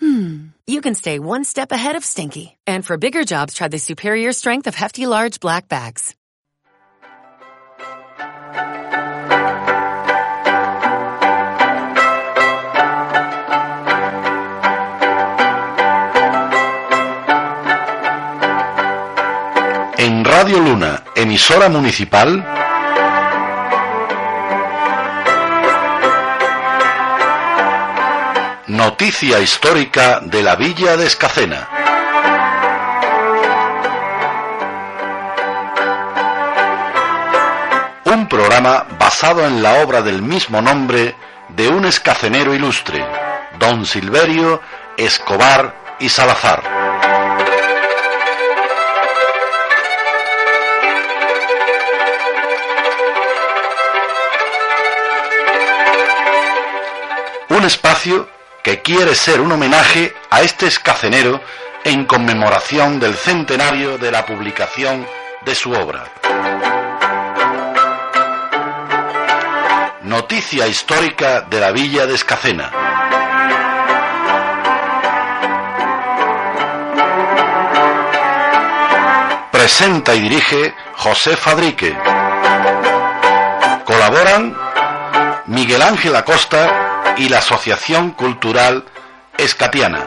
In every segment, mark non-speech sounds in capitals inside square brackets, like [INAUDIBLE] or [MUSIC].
hmm, you can stay one step ahead of stinky. And for bigger jobs, try the superior strength of Hefty Large Black Bags. En Radio Luna, emisora municipal, Noticia histórica de la Villa de Escacena. Un programa basado en la obra del mismo nombre de un escacenero ilustre, don Silverio Escobar y Salazar. Un espacio que quiere ser un homenaje a este escacenero en conmemoración del centenario de la publicación de su obra. Noticia histórica de la villa de Escacena. Presenta y dirige José Fadrique. Colaboran Miguel Ángel Acosta y la Asociación Cultural Escatiana.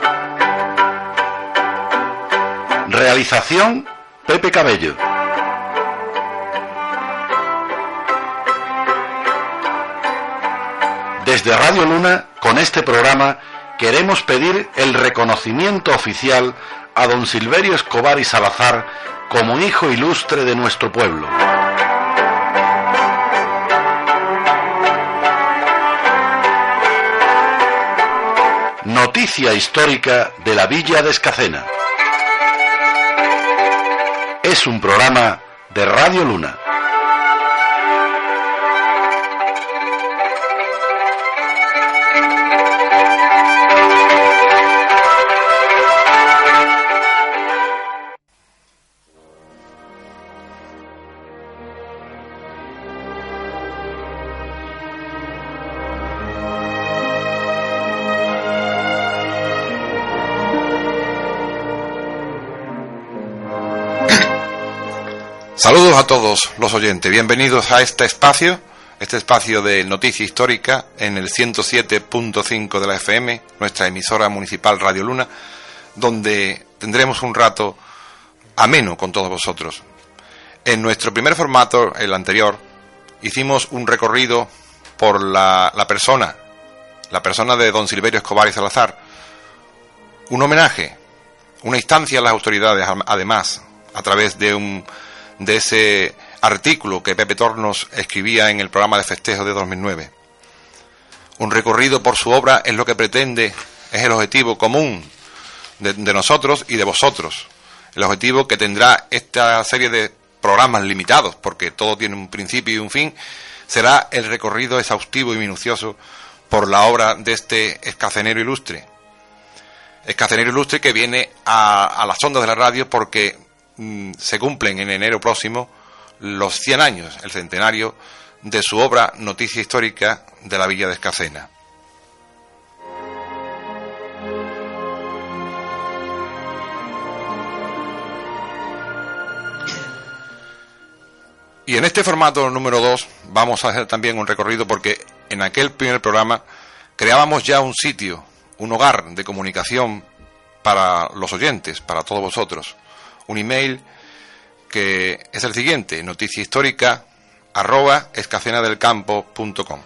Realización Pepe Cabello. Desde Radio Luna, con este programa, queremos pedir el reconocimiento oficial a don Silverio Escobar y Salazar como hijo ilustre de nuestro pueblo. Noticia histórica de la Villa de Escacena. Es un programa de Radio Luna. A todos los oyentes, bienvenidos a este espacio, este espacio de noticia histórica en el 107.5 de la FM, nuestra emisora municipal Radio Luna, donde tendremos un rato ameno con todos vosotros. En nuestro primer formato, el anterior, hicimos un recorrido por la, la persona, la persona de don Silverio Escobar y Salazar, un homenaje, una instancia a las autoridades, además, a través de un de ese artículo que Pepe Tornos escribía en el programa de festejo de 2009. Un recorrido por su obra es lo que pretende, es el objetivo común de, nosotros y de vosotros. El objetivo que tendrá esta serie de programas limitados, porque todo tiene un principio y un fin, será el recorrido exhaustivo y minucioso por la obra de este escacenero ilustre. Escacenero ilustre que viene a, a las ondas de la radio porque mm, se cumplen en enero próximo los 100 años, el centenario de su obra Noticia Histórica de la Villa de Escacena. Y en este formato número 2 vamos a hacer también un recorrido porque en aquel primer programa creábamos ya un sitio, un hogar de comunicación para los oyentes, para todos vosotros. Un email que es el siguiente, noticia histórica arroba escacenadelcampo.com.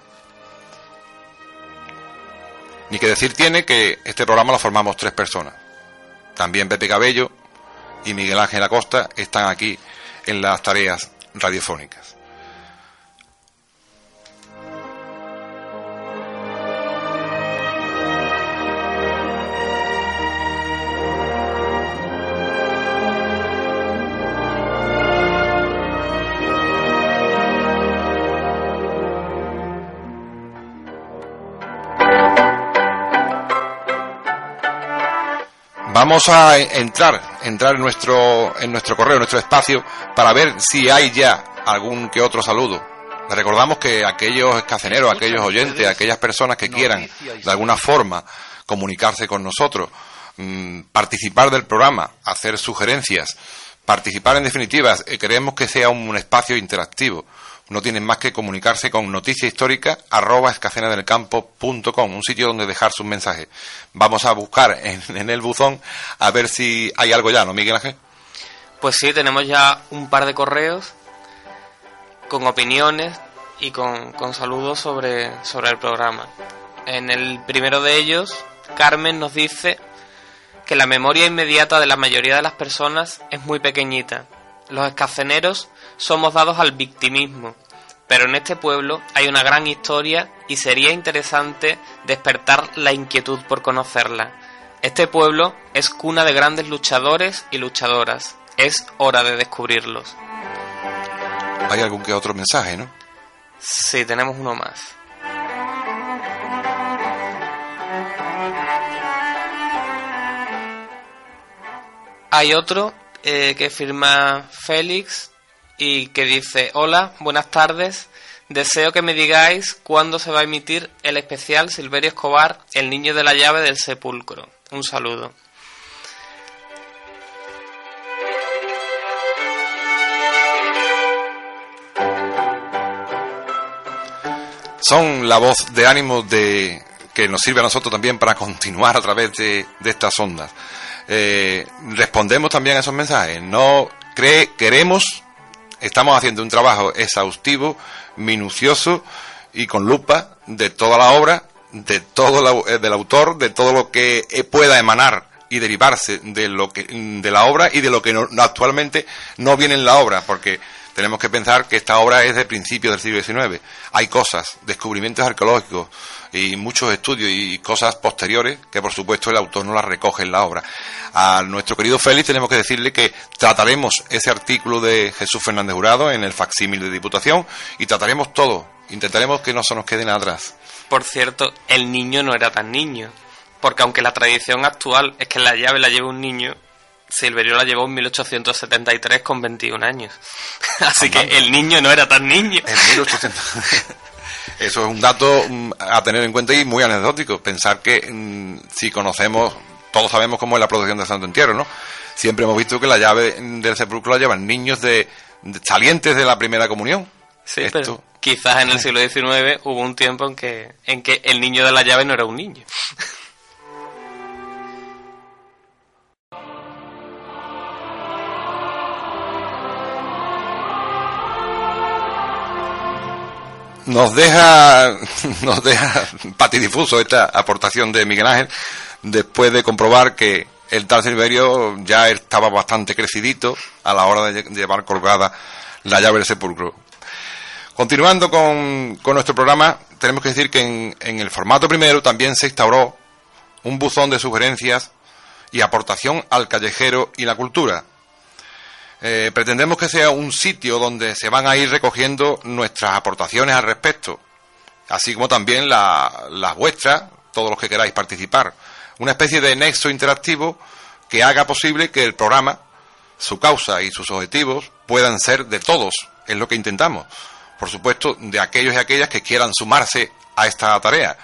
Ni que decir tiene que este programa lo formamos tres personas. También Pepe Cabello y Miguel Ángel Acosta están aquí en las tareas radiofónicas. Vamos a entrar, entrar en nuestro, en nuestro correo, en nuestro espacio, para ver si hay ya algún que otro saludo. Recordamos que aquellos escaceneros, aquellos oyentes, aquellas personas que quieran de alguna forma comunicarse con nosotros, mm, participar del programa, hacer sugerencias, participar en definitiva, eh, queremos que sea un espacio interactivo no tienen más que comunicarse con noticiahistórica.com, un sitio donde dejar sus mensajes. Vamos a buscar en, el buzón a ver si hay algo ya, ¿no, Miguel Ángel? Pues sí, tenemos ya un par de correos con opiniones y con, con saludos sobre, sobre el programa. En el primero de ellos, Carmen nos dice que la memoria inmediata de la mayoría de las personas es muy pequeñita. Los escaceneros somos dados al victimismo, pero en este pueblo hay una gran historia y sería interesante despertar la inquietud por conocerla. Este pueblo es cuna de grandes luchadores y luchadoras. Es hora de descubrirlos. Hay algún que otro mensaje, ¿no? Sí, tenemos uno más. Hay otro eh, que firma Félix y que dice, hola, buenas tardes, deseo que me digáis cuándo se va a emitir el especial Silverio Escobar, el niño de la llave del sepulcro. Un saludo. Son la voz de ánimo de que nos sirve a nosotros también para continuar a través de, estas ondas. Eh, respondemos también a esos mensajes. No cree, queremos estamos haciendo un trabajo exhaustivo, minucioso y con lupa de toda la obra, de todo eh, del autor, de todo lo que eh, pueda emanar y derivarse de lo que de la obra y de lo que actualmente no viene en la obra, porque tenemos que pensar que esta obra es de principios del siglo XIX. Hay cosas, descubrimientos arqueológicos y muchos estudios y cosas posteriores que por supuesto el autor no las recoge en la obra. A nuestro querido Félix tenemos que decirle que trataremos ese artículo de Jesús Fernández Jurado en el facsímil de Diputación y trataremos todo. Intentaremos que no se nos quede nada atrás. Por cierto, el niño no era tan niño, porque aunque la tradición actual es que la llave la lleve un niño, Silverio la llevó en 1873 con 21 años. [LAUGHS] Así que el niño no era tan niño. En 1800. [LAUGHS] Eso es un dato mm, a tener en cuenta y muy anecdótico. Pensar que mm, si conocemos, todos sabemos cómo es la producción de Santo Entierro, ¿no? Siempre hemos visto que la llave del sepulcro la llevan niños de, salientes de la primera comunión. Sí, pero quizás en el [LAUGHS] siglo XIX hubo un tiempo en que, en que el niño de la llave no era un niño. Nos deja, [LAUGHS] nos deja patidifuso esta aportación de Miguel Ángel después de comprobar que el tal Silverio ya estaba bastante crecidito a la hora de llevar colgada la llave del sepulcro. Continuando con, nuestro programa, tenemos que decir que en, en el formato primero también se instauró un buzón de sugerencias y aportación al callejero y la cultura, eh, pretendemos que sea un sitio donde se van a ir recogiendo nuestras aportaciones al respecto, así como también las vuestras, todos los que queráis participar. Una especie de nexo interactivo que haga posible que el programa, su causa y sus objetivos puedan ser de todos, es lo que intentamos. Por supuesto, de aquellos y aquellas que quieran sumarse a esta tarea.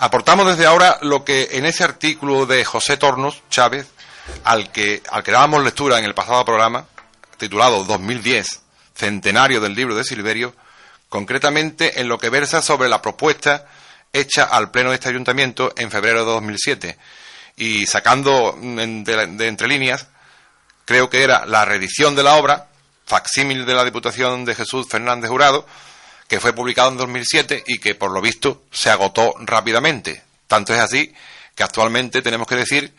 Aportamos desde ahora lo que en ese artículo de José Tornos Chávez al que, al que dábamos lectura en el pasado programa, titulado 2010, Centenario del libro de Silverio, concretamente en lo que versa sobre la propuesta hecha al Pleno de este Ayuntamiento en febrero de 2007. Y sacando de, entre líneas, creo que era la reedición de la obra, facsímil de la Diputación de Jesús Fernández Jurado, que fue publicado en 2007 y que por lo visto se agotó rápidamente. Tanto es así que actualmente tenemos que decir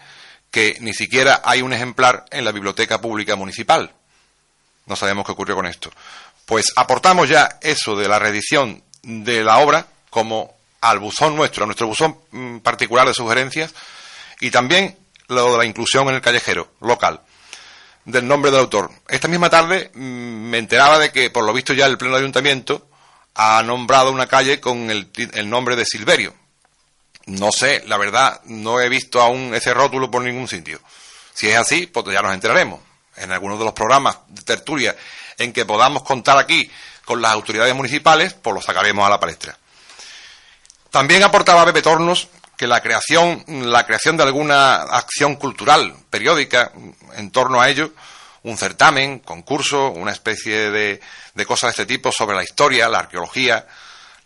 que ni siquiera hay un ejemplar en la biblioteca pública municipal. No sabemos qué ocurrió con esto. Pues aportamos ya eso de la reedición de la obra como al buzón nuestro, a nuestro buzón mm, particular de sugerencias y también lo de la inclusión en el callejero local del nombre del autor. Esta misma tarde mm, me enteraba de que por lo visto ya el Pleno Ayuntamiento ha nombrado una calle con el, el nombre de Silverio. No sé, la verdad, no he visto aún ese rótulo por ningún sitio. Si es así, pues ya nos enteraremos. En algunos de los programas de tertulia en que podamos contar aquí con las autoridades municipales, pues lo sacaremos a la palestra. También aportaba Pepe Tornos que la creación, la creación de alguna acción cultural periódica en torno a ello, un certamen, concurso, una especie de, de cosas de este tipo sobre la historia, la arqueología,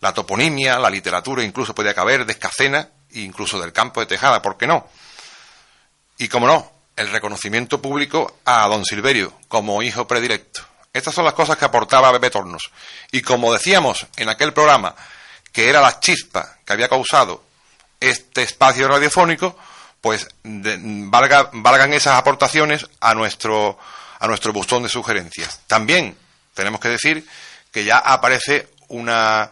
la toponimia, la literatura, incluso podía caber, de Escacena, incluso del campo de Tejada, ¿por qué no? Y como no, el reconocimiento público a don Silverio como hijo predilecto. Estas son las cosas que aportaba Pepe Tornos. Y como decíamos en aquel programa, que era la chispa que había causado este espacio radiofónico, pues valgan esas aportaciones a nuestro, a nuestro buzón de sugerencias. También tenemos que decir que ya aparece una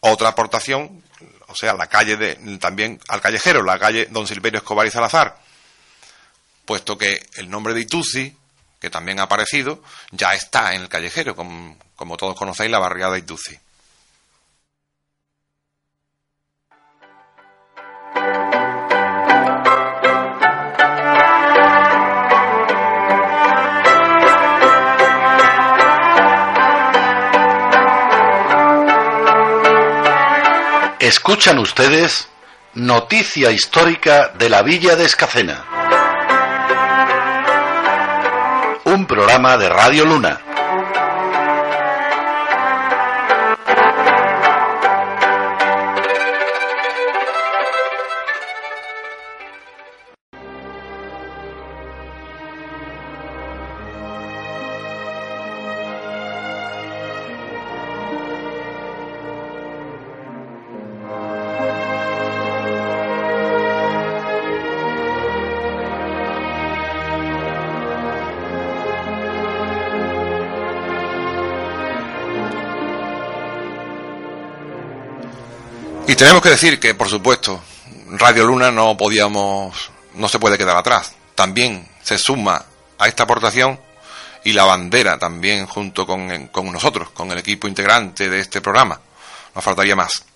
otra aportación, o sea, la calle de, también al callejero, la calle Don Silverio Escobar y Salazar, puesto que el nombre de Ituzi, que también ha aparecido, ya está en el callejero, como, como todos conocéis, la barriada Ituzi. Escuchan ustedes Noticia Histórica de la Villa de Escacena. Un programa de Radio Luna. Tenemos que decir que, por supuesto, Radio Luna no podíamos, no se puede quedar atrás. También se suma a esta aportación y la bandera también junto con, nosotros, con el equipo integrante de este programa. Nos faltaría más.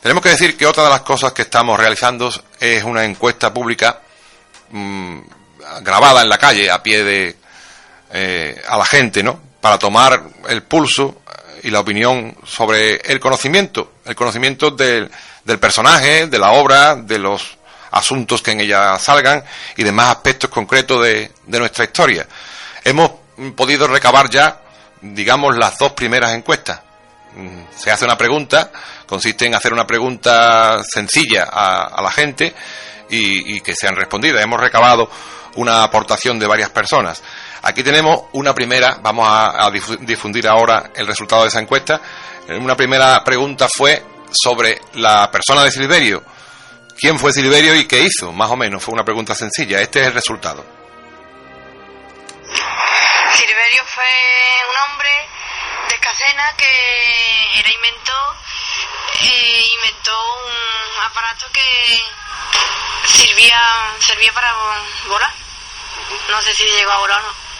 Tenemos que decir que otra de las cosas que estamos realizando es una encuesta pública mm, grabada en la calle, a pie de eh, a la gente, ¿no? Para tomar el pulso y la opinión sobre el conocimiento, el conocimiento del, del personaje, de la obra, de los asuntos que en ella salgan y demás aspectos concretos de, de nuestra historia. Hemos podido recabar ya, digamos, las dos primeras encuestas. Mm, se hace una pregunta, consiste en hacer una pregunta sencilla a, a la gente y, y que sean respondidas. Hemos recabado una aportación de varias personas. Aquí tenemos una primera, vamos a, difundir ahora el resultado de esa encuesta. Una primera pregunta fue sobre la persona de Silverio. ¿Quién fue Silverio y qué hizo? Más o menos, fue una pregunta sencilla. Este es el resultado. Silverio fue un hombre de Casena que era inventor, eh, inventó un aparato que servía, servía para volar. No sé si llegó a volar o no.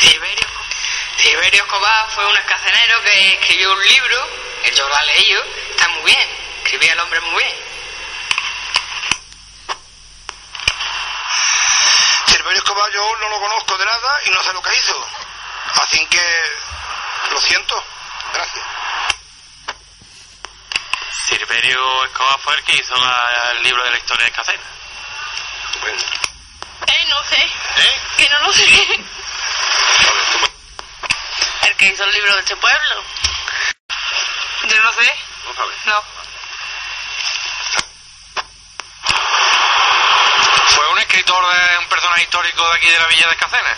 Silverio, Silverio Escobar fue un escacenero que escribió un libro, que yo lo he leído, está muy bien, escribía el hombre muy bien. Silverio Escobar yo no lo conozco de nada y no sé lo que hizo. Así que lo siento. Gracias. Silverio Escobar fue el que hizo el libro de la historia de Escacena. Eh, no sé. ¿Eh? Que no lo sé. El que hizo el libro de este pueblo. Yo no sé. ¿No sabes? No. ¿Fue un escritor de un personaje histórico de aquí de la Villa de Escacena?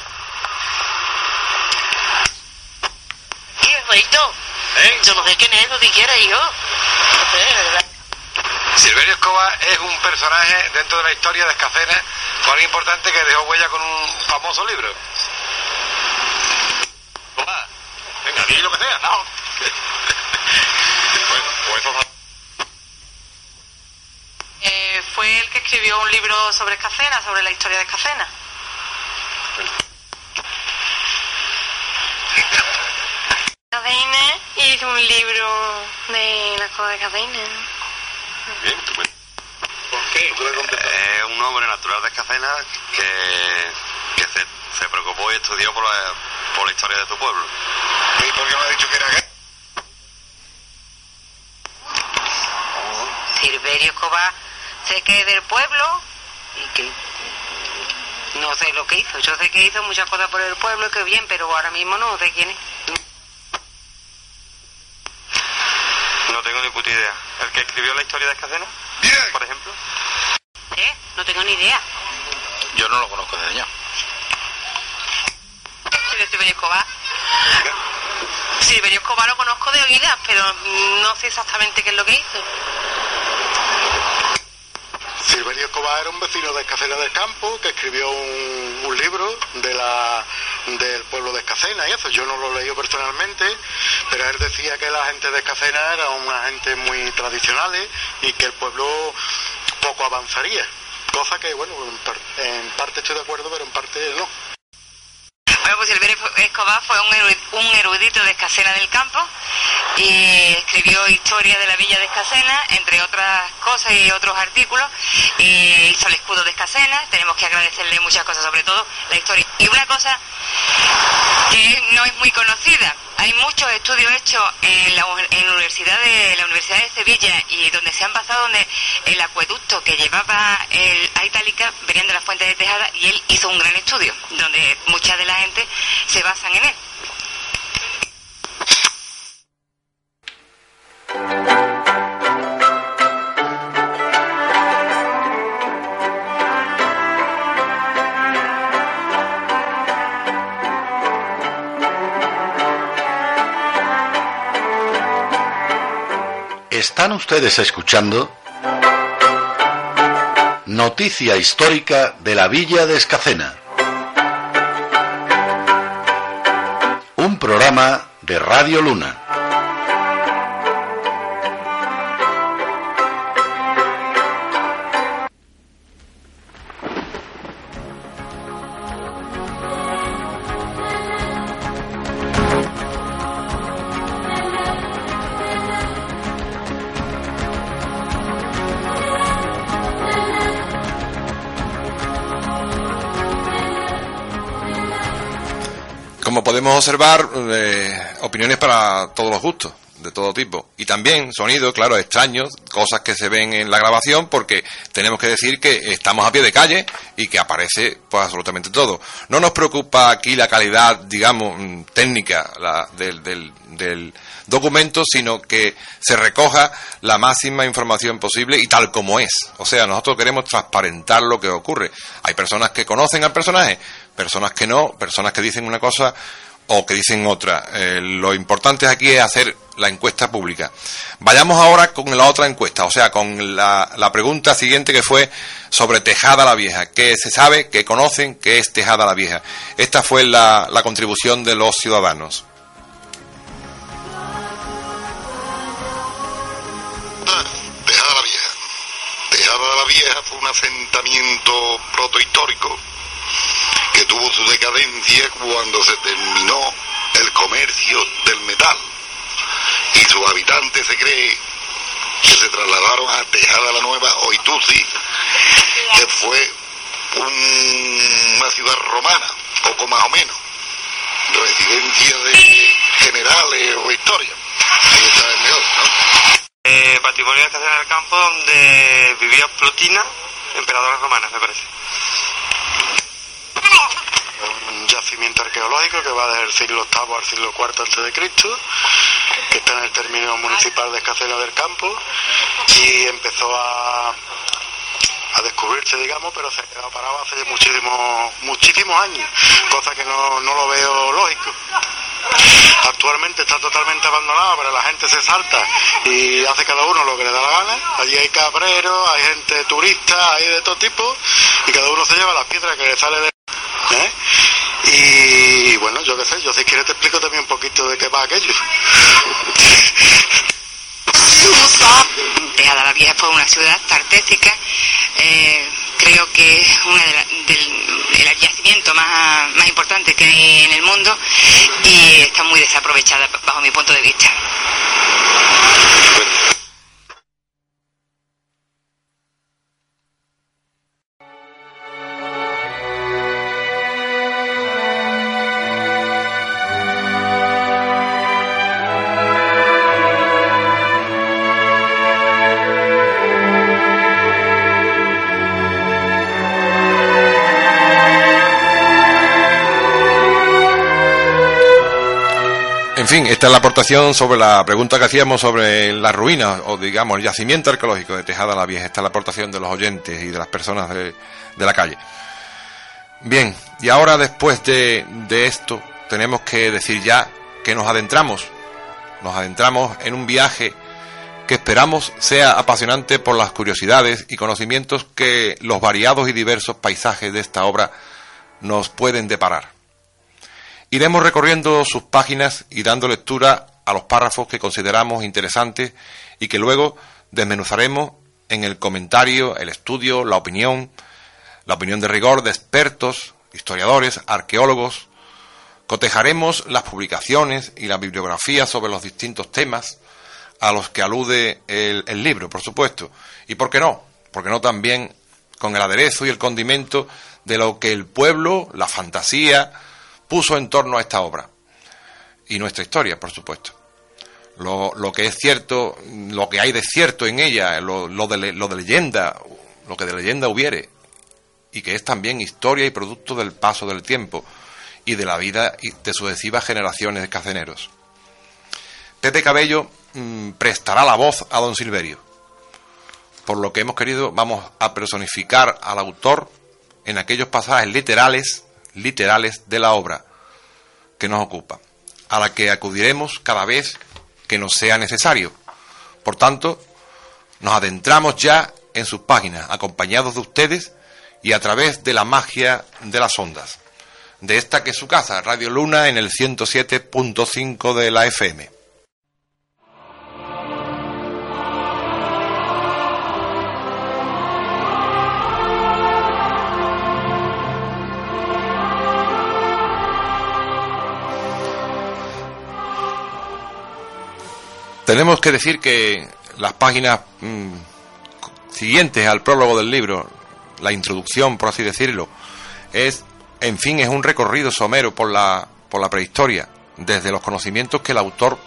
¿Y Feito? ¿Eh? Yo no sé quién es eso siquiera, hijo. No sé, de verdad. Silverio Escobar es un personaje dentro de la historia de Escacena, muy importante que dejó huella con un famoso libro. Venga, di lo que sea, no. [LAUGHS] bueno, pues eso Eh, fue el que escribió un libro sobre Escacena, sobre la historia de Escacena. [LAUGHS] Cadena hizo un libro de la cosa de Cadena. Bien, estupendo. ¿Por qué? Es un hombre natural de Escacena que, que se, se preocupó y estudió por la, por la historia de su pueblo. ¿Y por qué no ha dicho que era gay? Silverio Escobar sé que es del pueblo y que no sé lo que hizo. Yo sé que hizo muchas cosas por el pueblo y que bien, pero ahora mismo no sé quién es. No tengo ni puta idea. ¿El que escribió la historia de Escacena? Por ejemplo. ¿Eh? No tengo ni idea. Yo no lo conozco de allá. Silverio Escobar. Silverio Escobar lo conozco de oídas, pero no sé exactamente qué es lo que hizo. Silverio Escobar era un vecino de Escacena del Campo que escribió un, libro de la, del pueblo de Escacena y eso. Yo no lo leí personalmente, pero él decía que la gente de Escacena era una gente muy tradicionales y que el pueblo poco avanzaría. Cosa que, bueno, en parte estoy de acuerdo, pero en parte no. Bueno, pues Silverio Escobar fue un, eru- un erudito de Escacena del Campo y escribió historia de la villa de Escacena, entre otras cosas y otros artículos. Y hizo el escudo de Escacena, tenemos que agradecerle muchas cosas, sobre todo la historia. Y una cosa que no es muy conocida, hay muchos estudios hechos en la, Universidad de la Universidad de Sevilla y donde se han basado donde el acueducto que llevaba el, a Itálica venían de la fuente de Tejada y él hizo un gran estudio donde mucha de la gente se basan en él. Están ustedes escuchando Noticia histórica de la Villa de Escacena. Un programa de Radio Luna. Observar, eh, opiniones para todos los gustos, de todo tipo. Y también sonidos, claro, extraños, cosas que se ven en la grabación, porque tenemos que decir que estamos a pie de calle y que aparece pues absolutamente todo. No nos preocupa aquí la calidad, digamos, mm, técnica la- del, del- del documento, sino que se recoja la máxima información posible y tal como es. O sea, nosotros queremos transparentar lo que ocurre. Hay personas que conocen al personaje, personas que no, personas que dicen una cosa o que dicen otra. Eh, lo importante aquí es hacer la encuesta pública. Vayamos ahora con la otra encuesta, o sea, con la, la pregunta siguiente que fue sobre Tejada la Vieja. ¿Qué se sabe, qué conocen, qué es Tejada la Vieja? Esta fue la, la contribución de los ciudadanos. Tejada la Vieja. Tejada la Vieja fue un asentamiento protohistórico que tuvo su decadencia cuando se terminó el comercio del metal y sus habitantes se cree que se trasladaron a Tejada la Nueva o Ituzi, que fue un- una ciudad romana, poco más o menos, residencia de generales o historia. Ahí está el mejor, ¿no? Eh, patrimonio de del Campo donde vivía Plotina, emperadora romana, me parece. un arqueológico que va desde el siglo VIII al siglo IV antes de Cristo, que está en el término municipal de Escacena del Campo y empezó a, a descubrirse, digamos, pero se quedó parado hace muchísimos muchísimos años, cosa que no, no lo veo lógico. Actualmente está totalmente abandonado, pero la gente se salta y hace cada uno lo que le da la gana. Allí hay cabreros, hay gente turista, hay de todo tipo y cada uno se lleva las piedras que le sale de... ¿eh? Y bueno, yo qué sé, yo si quieres te explico también un poquito de qué va aquello. Tejada la Vieja fue una ciudad tartésica, eh, creo que es una de la- del el yacimiento más, más importante que hay en el mundo y está muy desaprovechada bajo mi punto de vista. Fin, esta es la aportación sobre la pregunta que hacíamos sobre las ruinas o digamos el yacimiento arqueológico de Tejada la Vieja. Esta es la aportación de los oyentes y de las personas de, de la calle. Bien, y ahora después de, de esto tenemos que decir ya que nos adentramos, nos adentramos en un viaje que esperamos sea apasionante por las curiosidades y conocimientos que los variados y diversos paisajes de esta obra nos pueden deparar. Iremos recorriendo sus páginas y dando lectura a los párrafos que consideramos interesantes y que luego desmenuzaremos en el comentario, el estudio, la opinión, la opinión de rigor de expertos, historiadores, arqueólogos. Cotejaremos las publicaciones y la bibliografía sobre los distintos temas a los que alude el, libro, por supuesto. Y por qué no, porque no también con el aderezo y el condimento de lo que el pueblo, la fantasía, puso en torno a esta obra. Y nuestra historia, por supuesto. Lo, que es cierto, lo que hay de cierto en ella, lo, de, lo de leyenda, lo que de leyenda hubiere, y que es también historia y producto del paso del tiempo y de la vida de sucesivas generaciones de caceneros. Pepe Cabello mmm, prestará la voz a don Silverio. Por lo que hemos querido, vamos a personificar al autor en aquellos pasajes literales literales de la obra que nos ocupa, a la que acudiremos cada vez que nos sea necesario. Por tanto, nos adentramos ya en sus páginas, acompañados de ustedes y a través de la magia de las ondas. De esta que es su casa, Radio Luna en el 107.5 de la FM. Tenemos que decir que las páginas mmm, siguientes al prólogo del libro, la introducción, por así decirlo, es, en fin, es un recorrido somero por la, por la prehistoria, desde los conocimientos que el autor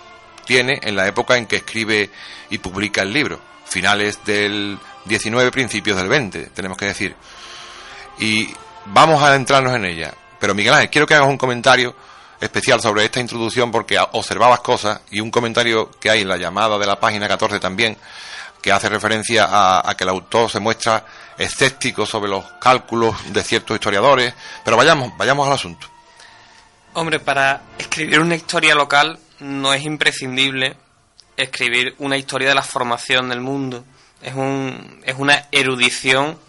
tiene en la época en que escribe y publica el libro, finales del 19, principios del 20, tenemos que decir. Y vamos a adentrarnos en ella. Pero Miguel Ángel, quiero que hagas un comentario especial sobre esta introducción porque observabas cosas y un comentario que hay en la llamada de la página 14 también que hace referencia a, que el autor se muestra escéptico sobre los cálculos de ciertos historiadores, pero vayamos, vayamos al asunto. Hombre, para escribir una historia local no es imprescindible escribir una historia de la formación del mundo. Es, un, es una erudición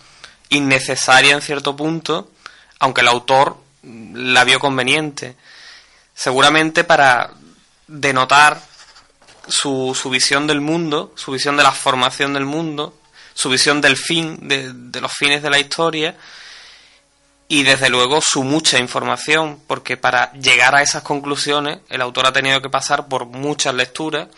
innecesaria en cierto punto, aunque el autor la vio conveniente seguramente para denotar su, su, visión del mundo, su visión de la formación del mundo, su visión del fin, de, de, los fines de la historia y desde luego su mucha información, porque para llegar a esas conclusiones el autor ha tenido que pasar por muchas lecturas,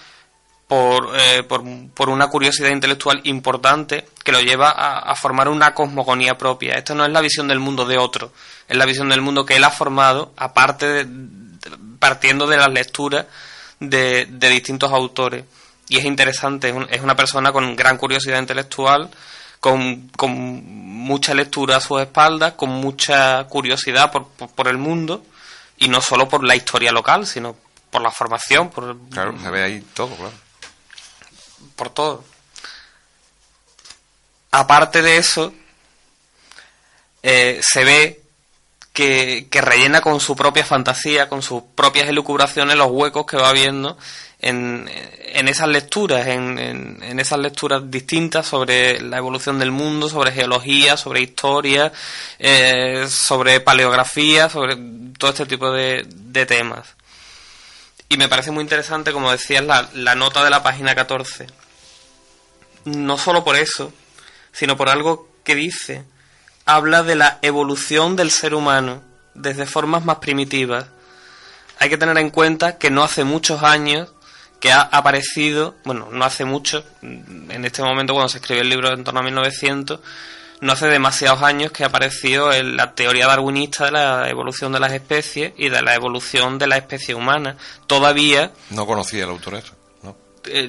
por, eh, por, una curiosidad intelectual importante que lo lleva a, a formar una cosmogonía propia. Esta no es la visión del mundo de otro, es la visión del mundo que él ha formado, aparte de, partiendo de las lecturas de, de, distintos autores. Y es interesante, es una persona con gran curiosidad intelectual, con, con mucha lectura a sus espaldas, con mucha curiosidad por, por, por, el mundo, y no solo por la historia local, sino por la formación. Por, claro, se ve ahí todo, claro. Por todo. Aparte de eso, eh, se ve que, rellena con su propia fantasía, con sus propias elucubraciones, los huecos que va viendo en, esas lecturas, en, en, en, esas lecturas distintas sobre la evolución del mundo, sobre geología, sobre historia, eh, sobre paleografía, sobre todo este tipo de, de, temas. Y me parece muy interesante, como decías, la, la nota de la página 14. No solo por eso, sino por algo que dice habla de la evolución del ser humano desde formas más primitivas. Hay que tener en cuenta que no hace muchos años que ha aparecido, bueno, no hace mucho, en este momento cuando se escribió el libro en torno a 1900, no hace demasiados años que en la teoría darwinista de la evolución de las especies y de la evolución de la especie humana. Todavía... No conocía el autor eso.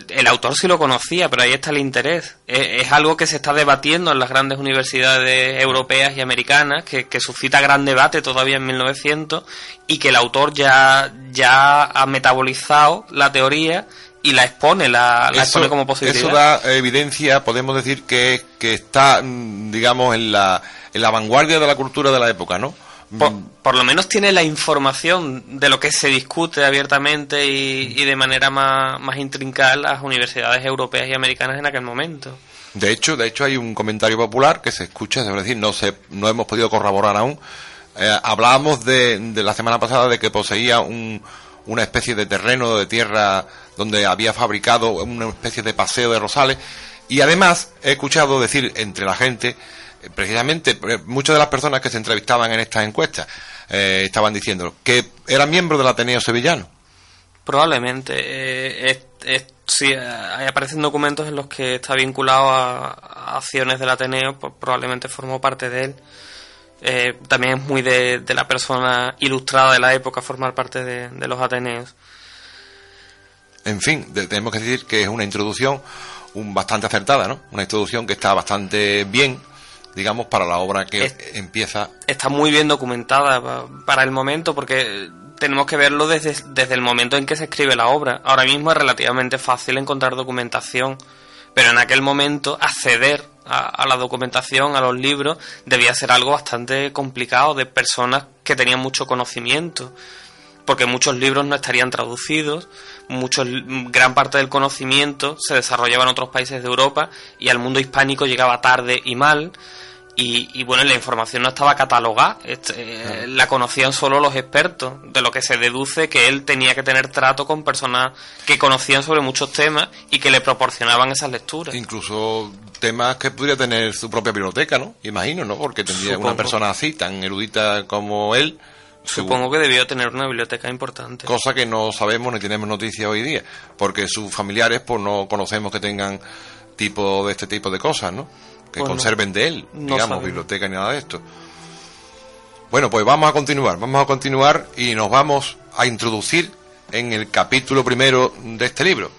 El autor sí lo conocía, pero ahí está el interés. Es, algo que se está debatiendo en las grandes universidades europeas y americanas, que, suscita gran debate todavía en 1900 y que el autor ya, ya ha metabolizado la teoría y la expone, la, expone como posibilidad. Eso da evidencia, podemos decir que, que está, mm, digamos, en la, en la vanguardia de la cultura de la época, ¿no? Por, lo menos tiene la información de lo que se discute abiertamente y, de manera más, más intrincada en las universidades europeas y americanas en aquel momento. De hecho, de hecho hay un comentario popular que se escucha, es decir, no se, no hemos podido corroborar aún. Eh, hablábamos de, de, la semana pasada de que poseía un, una especie de terreno de tierra donde había fabricado una especie de paseo de rosales y además he escuchado decir entre la gente precisamente eh, muchas de las personas que se entrevistaban en estas encuestas eh, estaban diciendo que era miembro del Ateneo Sevillano. Probablemente. Eh, sí, aparecen documentos en los que está vinculado a, acciones del Ateneo, pues probablemente formó parte de él. también es muy de, la persona ilustrada de la época formar parte de, los Ateneos. En fin, tenemos que decir que es una introducción un, bastante acertada, ¿no? Una introducción que está bastante bien digamos, para la obra que empieza. Está muy bien documentada para el momento porque tenemos que verlo desde, desde el momento en que se escribe la obra. Ahora mismo es relativamente fácil encontrar documentación, pero en aquel momento acceder a, la documentación, a los libros, debía ser algo bastante complicado de personas que tenían mucho conocimiento, porque muchos libros no estarían traducidos, muchos, gran parte del conocimiento se desarrollaba en otros países de Europa y al mundo hispánico llegaba tarde y mal y, bueno, la información no estaba catalogada, este, la conocían solo los expertos, de lo que se deduce que él tenía que tener trato con personas que conocían sobre muchos temas y que le proporcionaban esas lecturas. Incluso temas que pudiera tener su propia biblioteca, ¿no? Imagino, ¿no? Porque tendría una persona así, tan erudita como él. Supongo que debió tener una biblioteca importante. Cosa que no sabemos ni tenemos noticia hoy día, porque sus familiares pues no conocemos que tengan tipo de este tipo de cosas, ¿no? que conserven de él, digamos, biblioteca ni nada de esto. Bueno, pues vamos a continuar, vamos a continuar y nos vamos a introducir en el capítulo primero de este libro,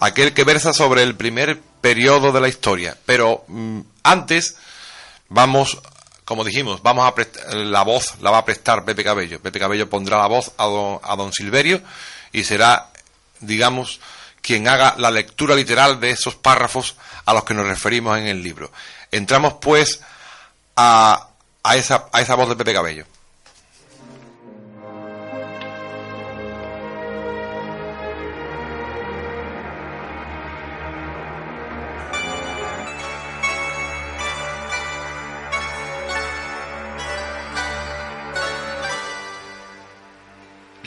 aquel que versa sobre el primer periodo de la historia. Pero mm, antes vamos, como dijimos, vamos a la voz la va a prestar Pepe Cabello. Pepe Cabello pondrá la voz a don, a don Silverio y será, digamos, quien haga la lectura literal de esos párrafos a los que nos referimos en el libro. Entramos pues a, a, esa, a esa voz de Pepe Cabello.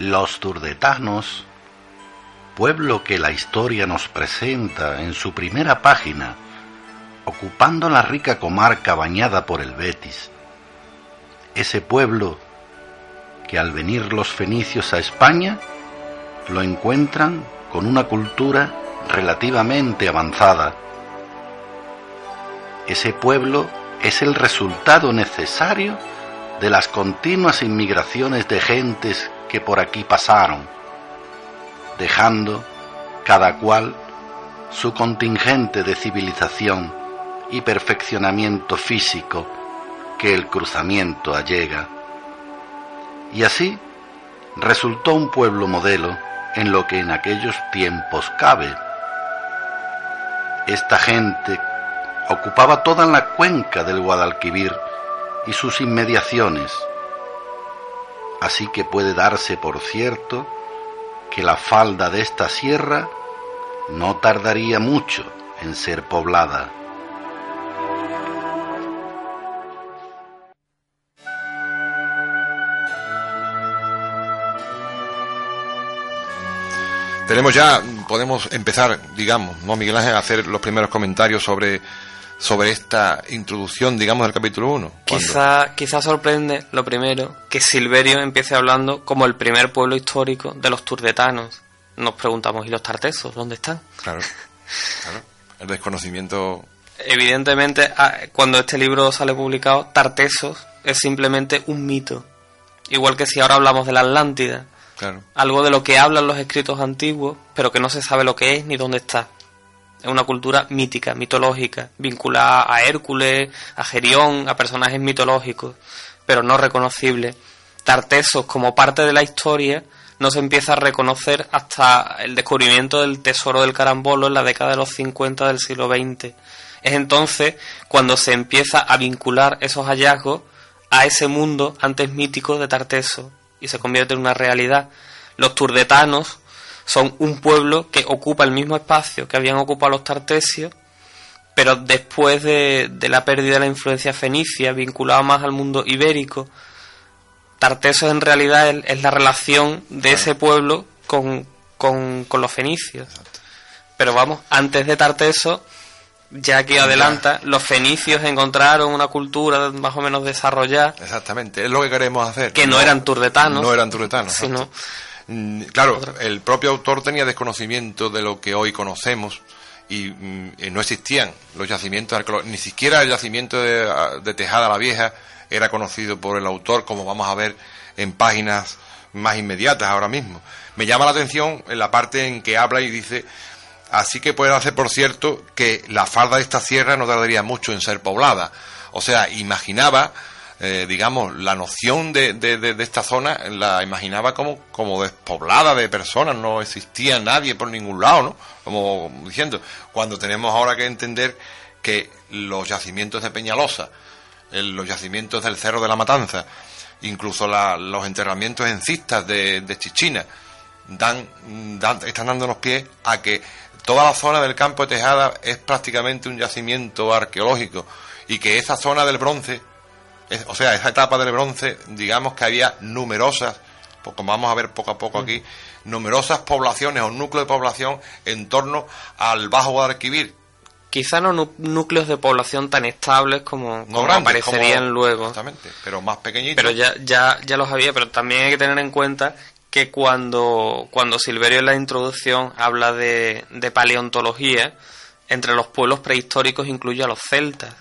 Los turdetanos pueblo que la historia nos presenta en su primera página, ocupando la rica comarca bañada por el Betis. Ese pueblo que al venir los fenicios a España lo encuentran con una cultura relativamente avanzada. Ese pueblo es el resultado necesario de las continuas inmigraciones de gentes que por aquí pasaron dejando cada cual su contingente de civilización y perfeccionamiento físico que el cruzamiento allega. Y así resultó un pueblo modelo en lo que en aquellos tiempos cabe. Esta gente ocupaba toda la cuenca del Guadalquivir y sus inmediaciones, así que puede darse por cierto que la falda de esta sierra no tardaría mucho en ser poblada. Tenemos ya, podemos empezar, digamos, ¿no, Miguel Ángel, a hacer los primeros comentarios sobre sobre esta introducción, digamos, del capítulo 1? Quizá, quizá sorprende, lo primero, que Silverio empiece hablando como el primer pueblo histórico de los turdetanos. Nos preguntamos, ¿y los tartesos? ¿Dónde están? Claro, claro. El desconocimiento... Evidentemente, ah, cuando este libro sale publicado, Tartesos es simplemente un mito. Igual que si ahora hablamos de la Atlántida. Algo de lo que hablan los escritos antiguos, pero que no se sabe lo que es ni dónde está. Es una cultura mítica, mitológica, vinculada a Hércules, a Gerión, a personajes mitológicos, pero no reconocibles. Tartesos como parte de la historia no se empieza a reconocer hasta el descubrimiento del tesoro del carambolo en la década de los 50 del siglo XX. Es entonces cuando se empieza a vincular esos hallazgos a ese mundo antes mítico de Tarteso y se convierte en una realidad. Los turdetanos son un pueblo que ocupa el mismo espacio que habían ocupado los tartesios, pero después de, la pérdida de la influencia fenicia, vinculado más al mundo ibérico, Tartesos en realidad es, la relación de ese pueblo con, con, los fenicios. Pero vamos, antes de Tarteso, ya que adelanta, los fenicios encontraron una cultura más o menos desarrollada. Exactamente, es lo que queremos hacer. Que no, eran turdetanos. No eran turdetanos. Sino claro, el propio autor tenía desconocimiento de lo que hoy conocemos y mm, no existían los yacimientos arqueológicos, ni siquiera el yacimiento de, de Tejada la Vieja era conocido por el autor, como vamos a ver en páginas más inmediatas ahora mismo. Me llama la atención en la parte en que habla y dice, así que puede hacer por cierto que la falda de esta sierra no tardaría mucho en ser poblada. O sea, imaginaba, eh, digamos, la noción de, de, esta zona, la imaginaba como, como despoblada de personas, no existía nadie por ningún lado, ¿no? Como diciendo, cuando tenemos ahora que entender que los yacimientos de Peñalosa, los yacimientos del Cerro de la Matanza, incluso los enterramientos en cistas de, Chichina, dan, están dándonos pie a que toda la zona del campo de Tejada es prácticamente un yacimiento arqueológico y que esa zona del bronce, o sea, esa etapa del bronce, digamos que había numerosas, pues como vamos a ver poco a poco aquí, numerosas poblaciones o núcleos de población en torno al Bajo Guadalquivir, quizá no núcleos de población tan estables como, aparecerían luego. Exactamente, pero más pequeñitos. Pero ya, ya, ya los había, pero también hay que tener en cuenta que cuando, cuando Silverio en la introducción habla de, de paleontología, entre los pueblos prehistóricos incluye a los celtas.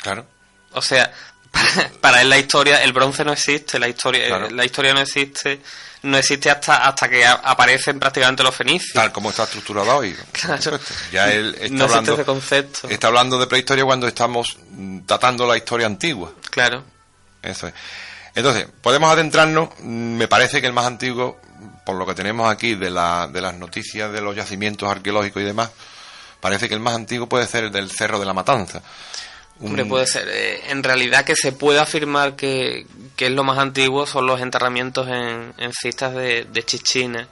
Claro. O sea, [LAUGHS] para, él la historia, el bronce no existe, la historia, la historia no existe no existe hasta hasta que aparecen prácticamente los fenicios. Tal como está estructurado hoy. [LAUGHS] Claro. Ya él está, hablando, ese concepto. está hablando de prehistoria cuando estamos datando la historia antigua. Claro. Eso es. Entonces, podemos adentrarnos, me parece que el más antiguo, por lo que tenemos aquí de, la, de las noticias de los yacimientos arqueológicos y demás, parece que el más antiguo puede ser el del Cerro de la Matanza. Hombre, puede ser. Eh, en realidad que se puede afirmar que, es lo más antiguo son los enterramientos en, en cistas de, de Chichina.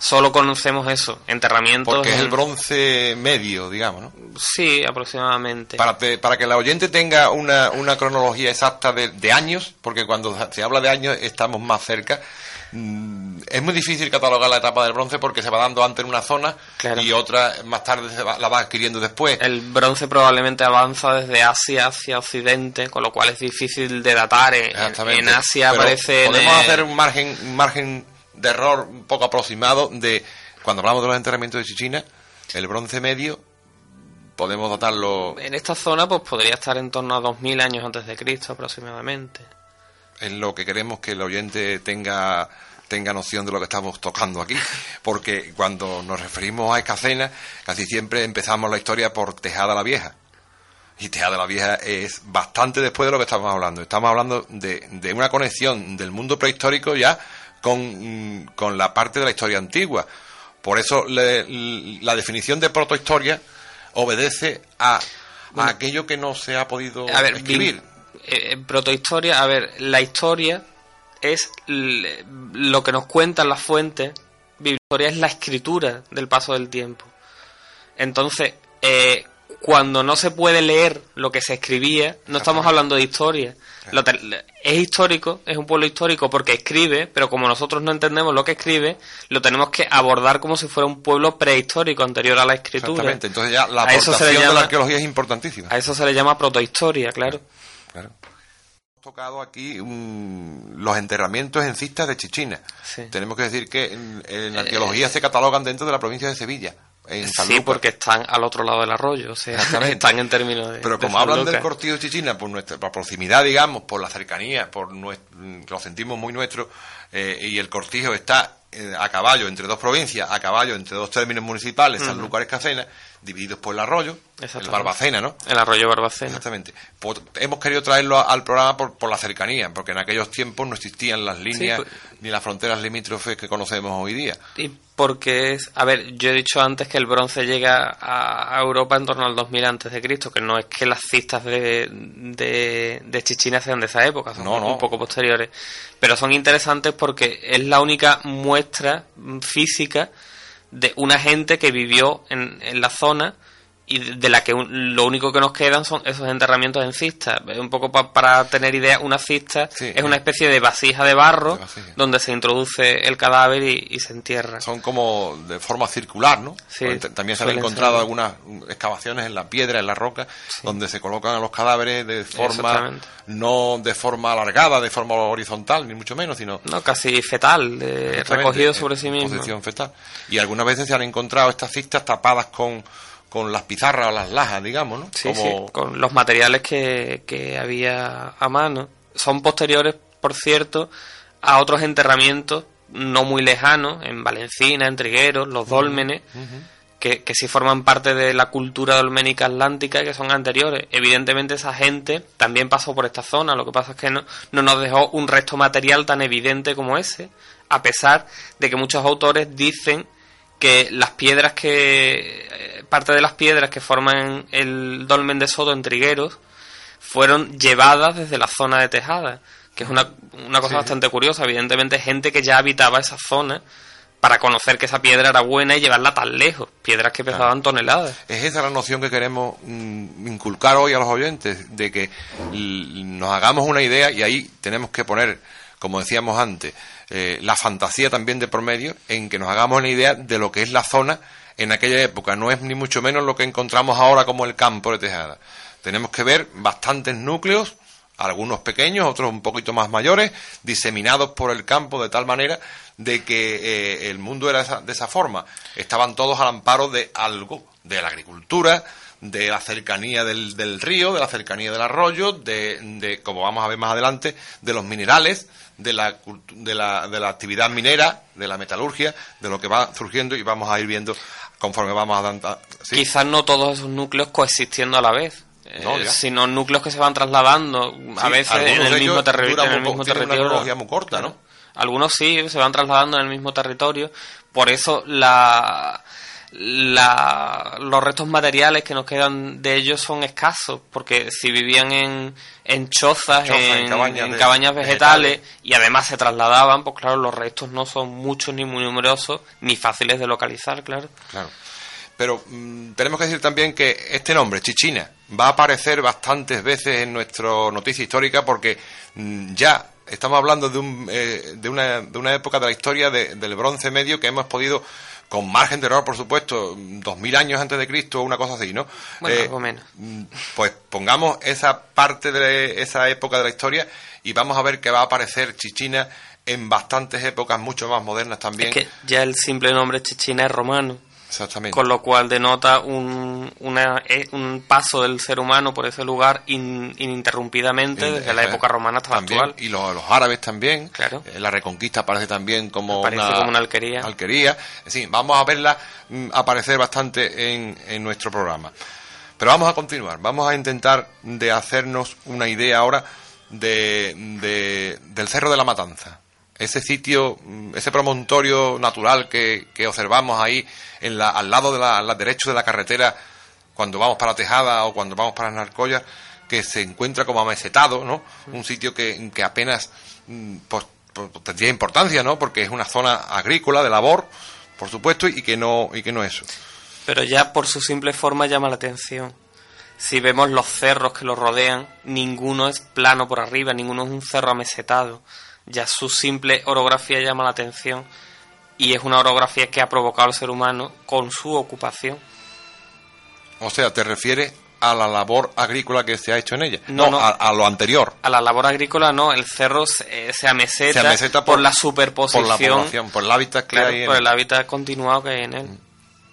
Solo conocemos eso, enterramientos. Porque es el bronce medio, digamos, ¿no? Sí, aproximadamente. Para, para que la oyente tenga una, una cronología exacta de, de, años, porque cuando se habla de años estamos más cerca, es muy difícil catalogar la etapa del bronce porque se va dando antes en una zona y otra más tarde se la va adquiriendo después. El bronce probablemente avanza desde Asia hacia Occidente, con lo cual es difícil de datar. En, Asia aparece. Podemos hacer un margen, un margen de error un poco aproximado de cuando hablamos de los enterramientos de Chichina, el bronce medio podemos datarlo. En esta zona, pues podría estar en torno a 2000 años antes de Cristo aproximadamente es lo que queremos que el oyente tenga tenga noción de lo que estamos tocando aquí, porque cuando nos referimos a Escacena, casi siempre empezamos la historia por Tejada la Vieja. Y Tejada la Vieja es bastante después de lo que estamos hablando. Estamos hablando de, de una conexión del mundo prehistórico ya con, con, la parte de la historia antigua. Por eso la definición de protohistoria obedece a, a, aquello que no se ha podido escribir. Eh, en protohistoria, a ver, la historia es lo que nos cuentan las fuentes. Historia es la escritura del paso del tiempo. Entonces, eh, cuando no se puede leer lo que se escribía, no estamos hablando de historia. es histórico, es un pueblo histórico porque escribe, pero como nosotros no entendemos lo que escribe, lo tenemos que abordar como si fuera un pueblo prehistórico anterior a la escritura. Exactamente, entonces ya la aportación de la arqueología es importantísima. A eso se le llama protohistoria, claro. Hemos tocado aquí los enterramientos en cistas de Chichina. Tenemos que decir que en, la arqueología se catalogan dentro de la provincia de Sevilla. en Sí, porque están al otro lado del arroyo, o sea, están en términos de. Pero de como hablan del cortillo de Chichina, por nuestra por proximidad, digamos, por la cercanía, por nues- que lo sentimos muy nuestro, eh, y el cortijo está eh, a caballo entre dos provincias, a caballo entre dos términos municipales, Ujú. Sanlúcar y Escacena, divididos por el arroyo, el. Barbacena, ¿no? El arroyo Barbacena. Exactamente. Pues hemos querido traerlo al programa por, por la cercanía, porque en aquellos tiempos no existían las líneas pues- ni las fronteras limítrofes que conocemos hoy día. Y porque es, a ver, yo he dicho antes que el bronce llega a, a Europa en torno al 2000 antes de Cristo, que no es que las cistas de, de, de Chichina sean de esa época, son No, no. un poco posteriores, pero son interesantes porque es la única muestra física de una gente que vivió en, en la zona y de- la que un- lo único que nos quedan son esos enterramientos en cistas. Un poco pa- para tener idea, una cista es una especie de vasija de barro De vasija. donde se introduce el cadáver y, y se entierra. Son como de forma circular, ¿no? Sí, También se han encontrado ser. algunas excavaciones en la piedra, en la roca, donde se colocan a los cadáveres de forma, Exactamente. no de forma alargada, de forma horizontal, ni mucho menos, sino No, casi fetal, de- recogido sobre sí mismo. posición fetal. Y algunas veces se han encontrado estas cistas tapadas con, con las pizarras o las lajas, digamos, ¿no? Sí, Como- sí, con los materiales que, que había a mano. Son posteriores, por cierto, a otros enterramientos no muy lejanos, en Valencina, en Trigueros, los dólmenes, que, que sí forman parte de la cultura dolménica atlántica y que son anteriores. Evidentemente esa gente también pasó por esta zona, lo que pasa es que no, no nos dejó un resto material tan evidente como ese, a pesar de que muchos autores dicen que las piedras que eh, parte de las piedras que forman el dolmen de Soto en Trigueros fueron llevadas desde la zona de Tejada, que es una, una cosa Sí. bastante curiosa. Evidentemente, gente que ya habitaba esa zona para conocer que esa piedra era buena y llevarla tan lejos. Piedras que pesaban toneladas. Es esa la noción que queremos mm, inculcar hoy a los oyentes, de que nos hagamos una idea y ahí tenemos que poner, como decíamos antes, eh, la fantasía también de por medio, en que nos hagamos una idea de lo que es la zona en aquella época. No es ni mucho menos lo que encontramos ahora como el campo de Tejada. Tenemos que ver bastantes núcleos, algunos pequeños, otros un poquito más mayores, diseminados por el campo de tal manera de que eh, el mundo era esa- de esa forma. Estaban todos al amparo de algo, de la agricultura, de la cercanía del, del río, de la cercanía del arroyo, de, de, como vamos a ver más adelante, de los minerales, de la, de, la, de la actividad minera, de la metalurgia, de lo que va surgiendo y vamos a ir viendo conforme vamos a dar... ¿sí? Quizás no todos esos núcleos coexistiendo a la vez. No, eh, sino núcleos que se van trasladando a Sí, veces en el mismo, terri- en el mismo una territorio. muy corta, ¿no? Algunos sí, se van trasladando en el mismo territorio. Por eso la, la, los restos materiales que nos quedan de ellos son escasos, porque si vivían en, en chozas, Chozas, en en, cabañas en de- cabañas vegetales, y además se trasladaban, pues claro, los restos no son muchos ni muy numerosos, ni fáciles de localizar, claro. Claro. Pero mm, tenemos que decir también que este nombre, Chichina, va a aparecer bastantes veces en nuestra noticia histórica porque mm, ya estamos hablando de, un, eh, de, una, de una época de la historia de- del bronce medio que hemos podido, con margen de error, por supuesto, dos mil años antes de Cristo, una cosa así, ¿no? Bueno, Eh, algo menos. mm, Pues pongamos esa parte de esa época de la historia y vamos a ver que va a aparecer Chichina en bastantes épocas mucho más modernas también. Es que ya el simple nombre Chichina es romano. Exactamente. Con lo cual denota un, una- eh, un paso del ser humano por ese lugar in- ininterrumpidamente En- desde la eh, época romana hasta la actual. Y los, los árabes también. Claro. Eh, la reconquista aparece también como, Aparece una, como una alquería. alquería. En fin, vamos a verla mm, aparecer bastante en, en nuestro programa. Pero vamos a continuar. Vamos a intentar de hacernos una idea ahora de, de- del Cerro de la Matanza. Ese sitio, mm, ese promontorio natural que, que observamos ahí en la, al lado de la, al derecho de la carretera cuando vamos para Tejada o cuando vamos para Narcoya, que se encuentra como amesetado, ¿no? Un sitio que, que apenas mm, pues, pues, tendría importancia, ¿no? Porque es una zona agrícola, de labor, por supuesto, y que no, y que no eso. Pero ya por su simple forma llama la atención. Si vemos los cerros que lo rodean, ninguno es plano por arriba, ninguno es un cerro amesetado. Ya su simple orografía llama la atención y es una orografía que ha provocado al ser humano con su ocupación. O sea, te refieres a la labor agrícola que se ha hecho en ella. No, no. A, a lo anterior. A la labor agrícola no, el cerro se, se ameseta, Se ameseta por, por- la Por superposición, la población, por el hábitat que claro, hay en por el hábitat continuado que hay en él.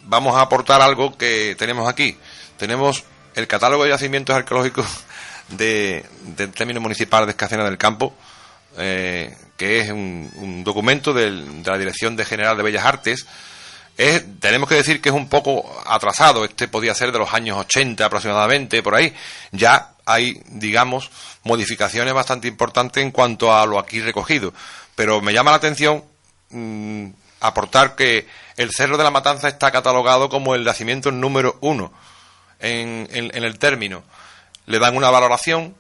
vamos a aportar algo que tenemos aquí. Tenemos el catálogo de yacimientos arqueológicos [LAUGHS] de, del término municipal de Escacena del Campo, eh, que es un, documento de la Dirección de General de Bellas Artes. tenemos que decir que es un poco atrasado, este podía ser de los años 80 aproximadamente, por ahí. Ya hay, digamos, modificaciones bastante importantes en cuanto a lo aquí recogido. Pero me llama la atención mm, aportar que el Cerro de la Matanza está catalogado como el yacimiento número uno en, el término. Le dan una valoración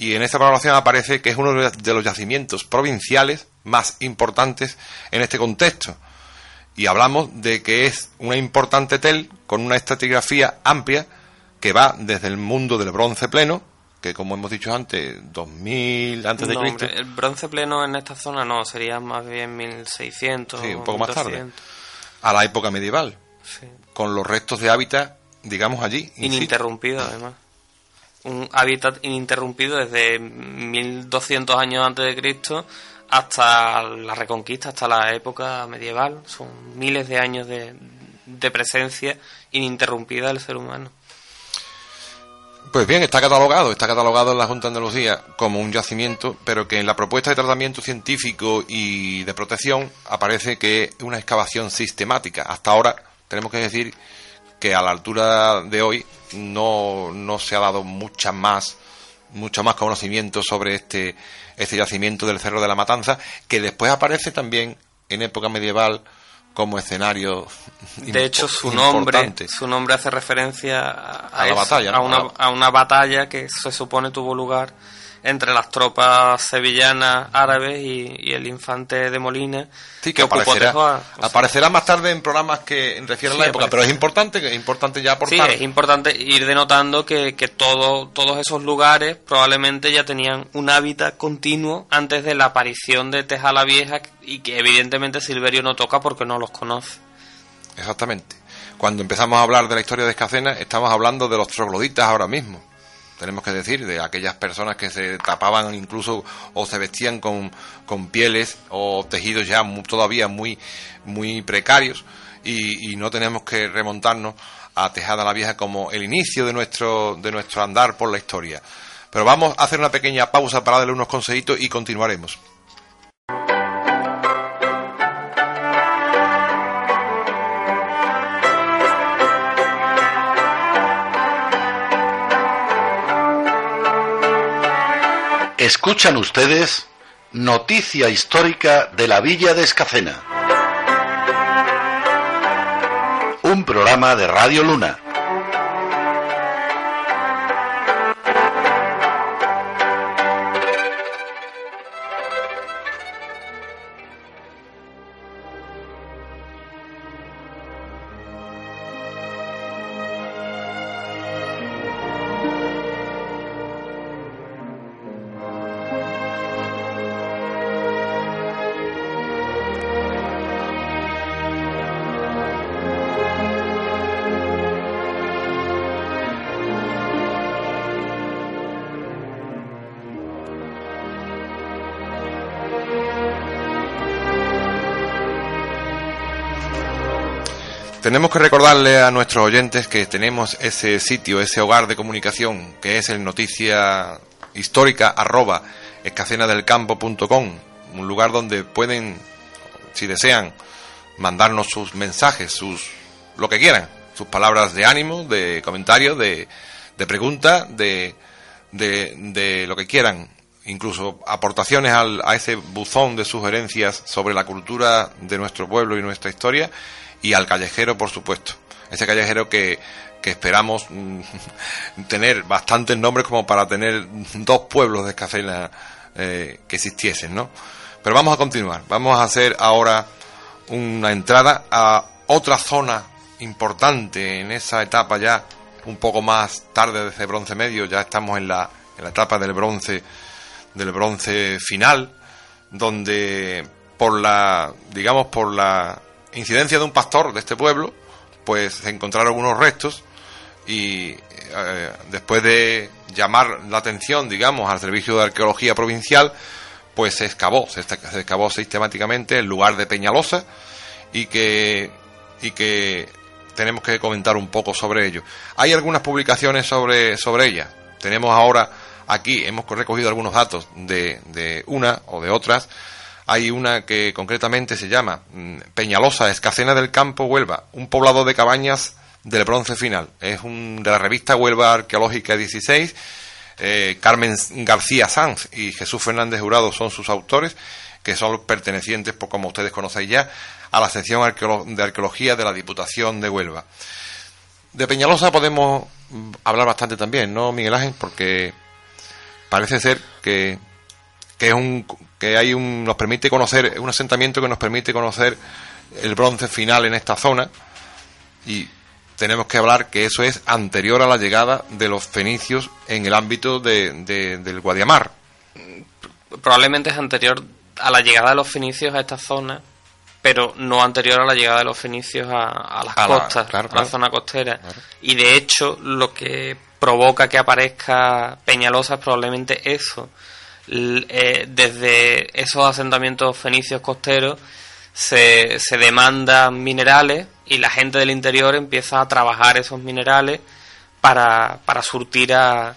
y en esta valoración aparece que es uno de los yacimientos provinciales más importantes en este contexto. Y hablamos de que es una importante tel con una estratigrafía amplia que va desde el mundo del bronce pleno, que como hemos dicho antes, 2000 antes de Cristo. el bronce pleno en esta zona no, sería más bien 1600. Sí, un poco más tarde. A la época medieval. Con los restos de hábitat, digamos allí. Ininterrumpido, además. Un hábitat ininterrumpido desde 1200 años antes de Cristo hasta la reconquista, hasta la época medieval. Son miles de años de, de presencia ininterrumpida del ser humano. Pues bien, está catalogado, está catalogado en la Junta de Andalucía como un yacimiento, pero que en la propuesta de tratamiento científico y de protección aparece que es una excavación sistemática. Hasta ahora tenemos que decir que a la altura de hoy no, no se ha dado mucha más, mucho más conocimiento sobre este, este yacimiento del Cerro de la Matanza, que después aparece también en época medieval como escenario de hecho su nombre su nombre hace referencia a, la batalla a, una, a una batalla que se supone tuvo lugar entre las tropas sevillanas árabes y, el infante de Molina sí, que, aparecerá, aparecerá más tarde en programas que refieren a la época pero es importante es importante ya aportar. Sí es importante ir denotando que, que todo, todos esos lugares probablemente ya tenían un hábitat continuo antes de la aparición de Tejala Vieja y que evidentemente Silverio no toca porque no los conoce. Exactamente. Cuando empezamos a hablar de la historia de Escacena estamos hablando de los trogloditas ahora mismo tenemos que decir, de aquellas personas que se tapaban incluso o se vestían con, con pieles o tejidos ya todavía muy, muy precarios y, no tenemos que remontarnos a Tejada la Vieja como el inicio de nuestro, de nuestro andar por la historia. Pero vamos a hacer una pequeña pausa para darle unos consejitos y continuaremos. Escuchan ustedes Noticia Histórica de la Villa de Escacena. Un programa de Radio Luna. Tenemos que recordarle a nuestros oyentes que tenemos ese sitio, ese hogar de comunicación, que es el noticia histórica arroba escacenadelcampo.com, un lugar donde pueden, si desean, mandarnos sus mensajes, sus lo que quieran, sus palabras de ánimo, de comentario, de, de pregunta, de, de, de, lo que quieran, incluso aportaciones al, a ese buzón de sugerencias sobre la cultura de nuestro pueblo y nuestra historia y al callejero, por supuesto. Ese callejero que, que esperamos mm, [LAUGHS] tener bastantes nombres como para tener dos pueblos de Escacena eh, que existiesen, ¿no? Pero vamos a continuar. Vamos a hacer ahora una entrada a otra zona importante en esa etapa ya un poco más tarde de ese bronce medio. Ya estamos en la, en la etapa del bronce del bronce final, donde por la digamos por la incidencia de un pastor de este pueblo, pues se encontraron unos restos y eh, después de llamar la atención, digamos, al Servicio de Arqueología Provincial, pues se excavó, se, excavó sistemáticamente el lugar de Peñalosa y que, y que tenemos que comentar un poco sobre ello. Hay algunas publicaciones sobre, sobre ella. Tenemos ahora aquí, hemos recogido algunos datos de, de una o de otras. Hay una que concretamente se llama mm, Peñalosa, Escacena del Campo, Huelva, un poblado de cabañas del bronce final. Es un, de la revista Huelva Arqueológica 16. Eh, Carmen García Sanz y Jesús Fernández Jurado son sus autores, que son pertenecientes, pues, como ustedes conocéis ya, a la sección de arqueología de la Diputación de Huelva. De Peñalosa podemos mm, hablar bastante también, ¿no, Miguel Ángel? Porque parece ser que, que es un que hay un nos permite conocer un asentamiento que nos permite conocer el bronce final en esta zona y tenemos que hablar que eso es anterior a la llegada de los fenicios en el ámbito de, del Guadiamar. Probablemente es anterior a la llegada de los fenicios a esta zona, pero no anterior a la llegada de los fenicios a, las costas, a la zona costera. Y de hecho, lo que provoca que aparezca Peñalosa es probablemente eso. Eh, desde esos asentamientos fenicios costeros se, se demandan minerales y la gente del interior empieza a trabajar esos minerales para, para surtir a,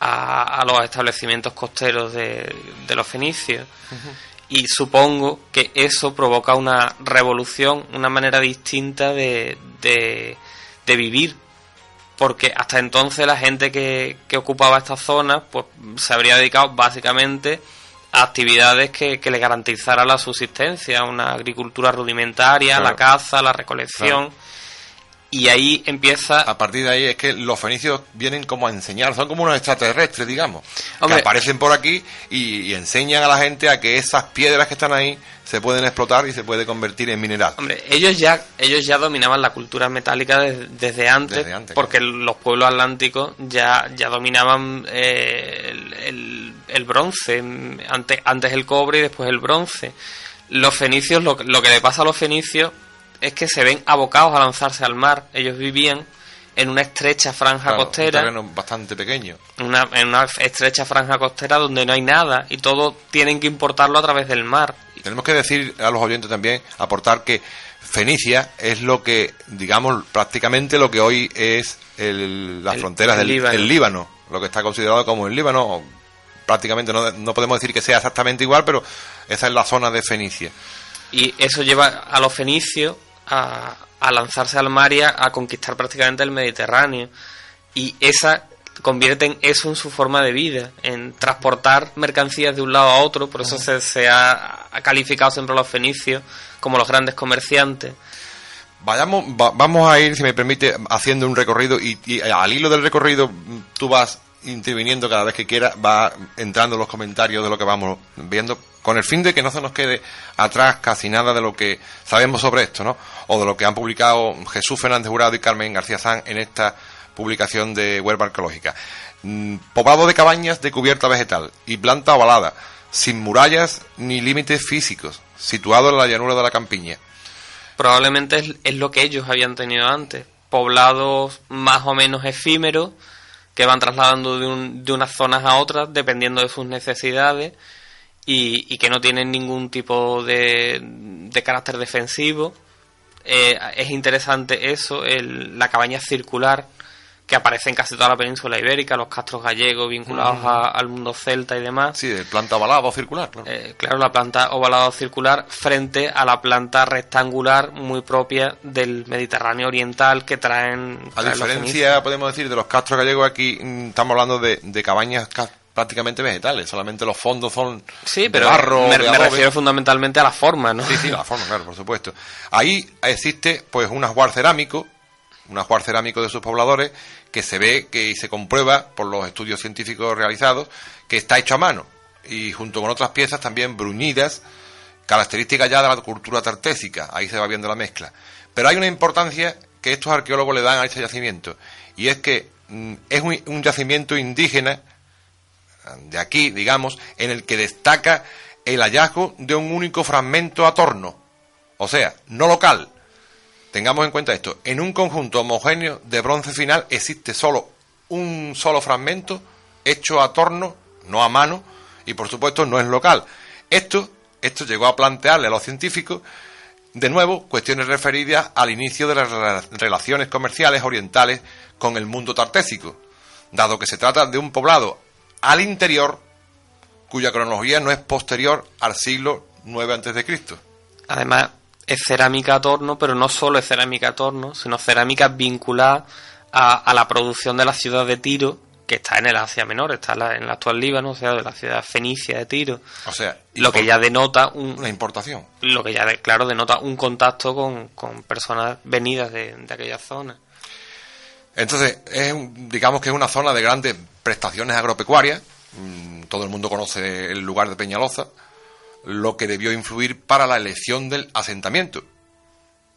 a, los establecimientos costeros de, de los fenicios. Y supongo que eso provoca una revolución, una manera distinta de, de, de vivir porque hasta entonces la gente que, que ocupaba estas zonas pues se habría dedicado básicamente actividades que, que le garantizaran la subsistencia, una agricultura rudimentaria, la caza, la recolección. Y ahí empieza... A partir de ahí es que los fenicios vienen como a enseñar, son como unos extraterrestres, digamos, que aparecen por aquí y, enseñan a la gente a que esas piedras que están ahí se pueden explotar y se puede convertir en mineral. Hombre, ellos ya, ellos ya dominaban la cultura metálica desde, antes, porque los pueblos atlánticos ya, ya dominaban eh, el, el, bronce, antes, antes el cobre y después el bronce. Los fenicios, lo, lo que le pasa a los fenicios es que se ven abocados a lanzarse al mar. Ellos vivían en una estrecha franja costera. Un bastante pequeño. Una, en una estrecha franja costera donde no hay nada y todo tienen que importarlo a través del mar. Tenemos que decir a los oyentes también, aportar que Fenicia es lo que, digamos, prácticamente lo que hoy es las fronteras del Líbano. lo que está considerado como el Líbano. Prácticamente no, no podemos decir que sea exactamente igual, pero esa es la zona de Fenicia. Y eso lleva a los fenicios a, lanzarse al mar y a, conquistar prácticamente el Mediterráneo. Y esa convierten eso en su forma de vida, en transportar mercancías de un lado a otro, por eso se, ha, calificado siempre a los fenicios como los grandes comerciantes. Vayamos, vamos a ir, si me permite, haciendo un recorrido y, y, al hilo del recorrido tú vas interviniendo cada vez que quieras, va entrando los comentarios de lo que vamos viendo con el fin de que no se nos quede atrás casi nada de lo que sabemos sobre esto, ¿no? O de lo que han publicado Jesús Fernández Jurado y Carmen García San en esta publicación de Huelva Arqueológica. Mm, poblado de cabañas de cubierta vegetal y planta ovalada, sin murallas ni límites físicos, situado en la llanura de la campiña. Probablemente es, lo que ellos habían tenido antes, poblados más o menos efímeros que van trasladando de, de unas zonas a otras dependiendo de sus necesidades y, que no tienen ningún tipo de, de carácter defensivo. Eh, es interesante eso, el, la cabaña circular que aparece en casi toda la península ibérica, los castros gallegos vinculados al mundo celta y demás. Sí, de planta ovalada o circular. Claro. Eh, claro, la planta ovalada o circular frente a la planta rectangular muy propia del Mediterráneo oriental que traen... a diferencia, podemos decir, de los castros gallegos, aquí mm, estamos hablando de, de cabañas prácticamente vegetales, solamente los fondos son sí, pero de barro. Me, me refiero fundamentalmente a la forma, ¿no? Sí, sí, la forma, claro, por supuesto. Ahí existe pues un ajuar cerámico, un ajuar cerámico de sus pobladores, que se ve que se comprueba por los estudios científicos realizados que está hecho a mano y junto con otras piezas también bruñidas, características ya de la cultura tartésica, ahí se va viendo la mezcla. Pero hay una importancia que estos arqueólogos le dan a este yacimiento y es que mm, es un yacimiento indígena de aquí, digamos, en el que destaca el hallazgo de un único fragmento a torno, o sea, no local. Tengamos en cuenta esto, en un conjunto homogéneo de bronce final existe solo un solo fragmento hecho a torno, no a mano, y por supuesto no es local. Esto, esto llegó a plantearle a los científicos de nuevo, cuestiones referidas al inicio de las relaciones comerciales orientales con el mundo tartésico, dado que se trata de un poblado al interior cuya cronología no es posterior al siglo IX a.C. Además, es cerámica a torno, pero no solo es cerámica a torno, sino cerámica vinculada a, la producción de la ciudad de Tiro, que está en el Asia Menor, está en, el actual Líbano, o sea, de la ciudad fenicia de Tiro. O sea, lo que ya denota un, una importación. Lo que ya, claro, denota un contacto con, personas venidas de, de aquella zona. Entonces, es, digamos que es una zona de grandes prestaciones agropecuarias. Mm, todo el mundo conoce el lugar de Peñaloza lo que debió influir para la elección del asentamiento.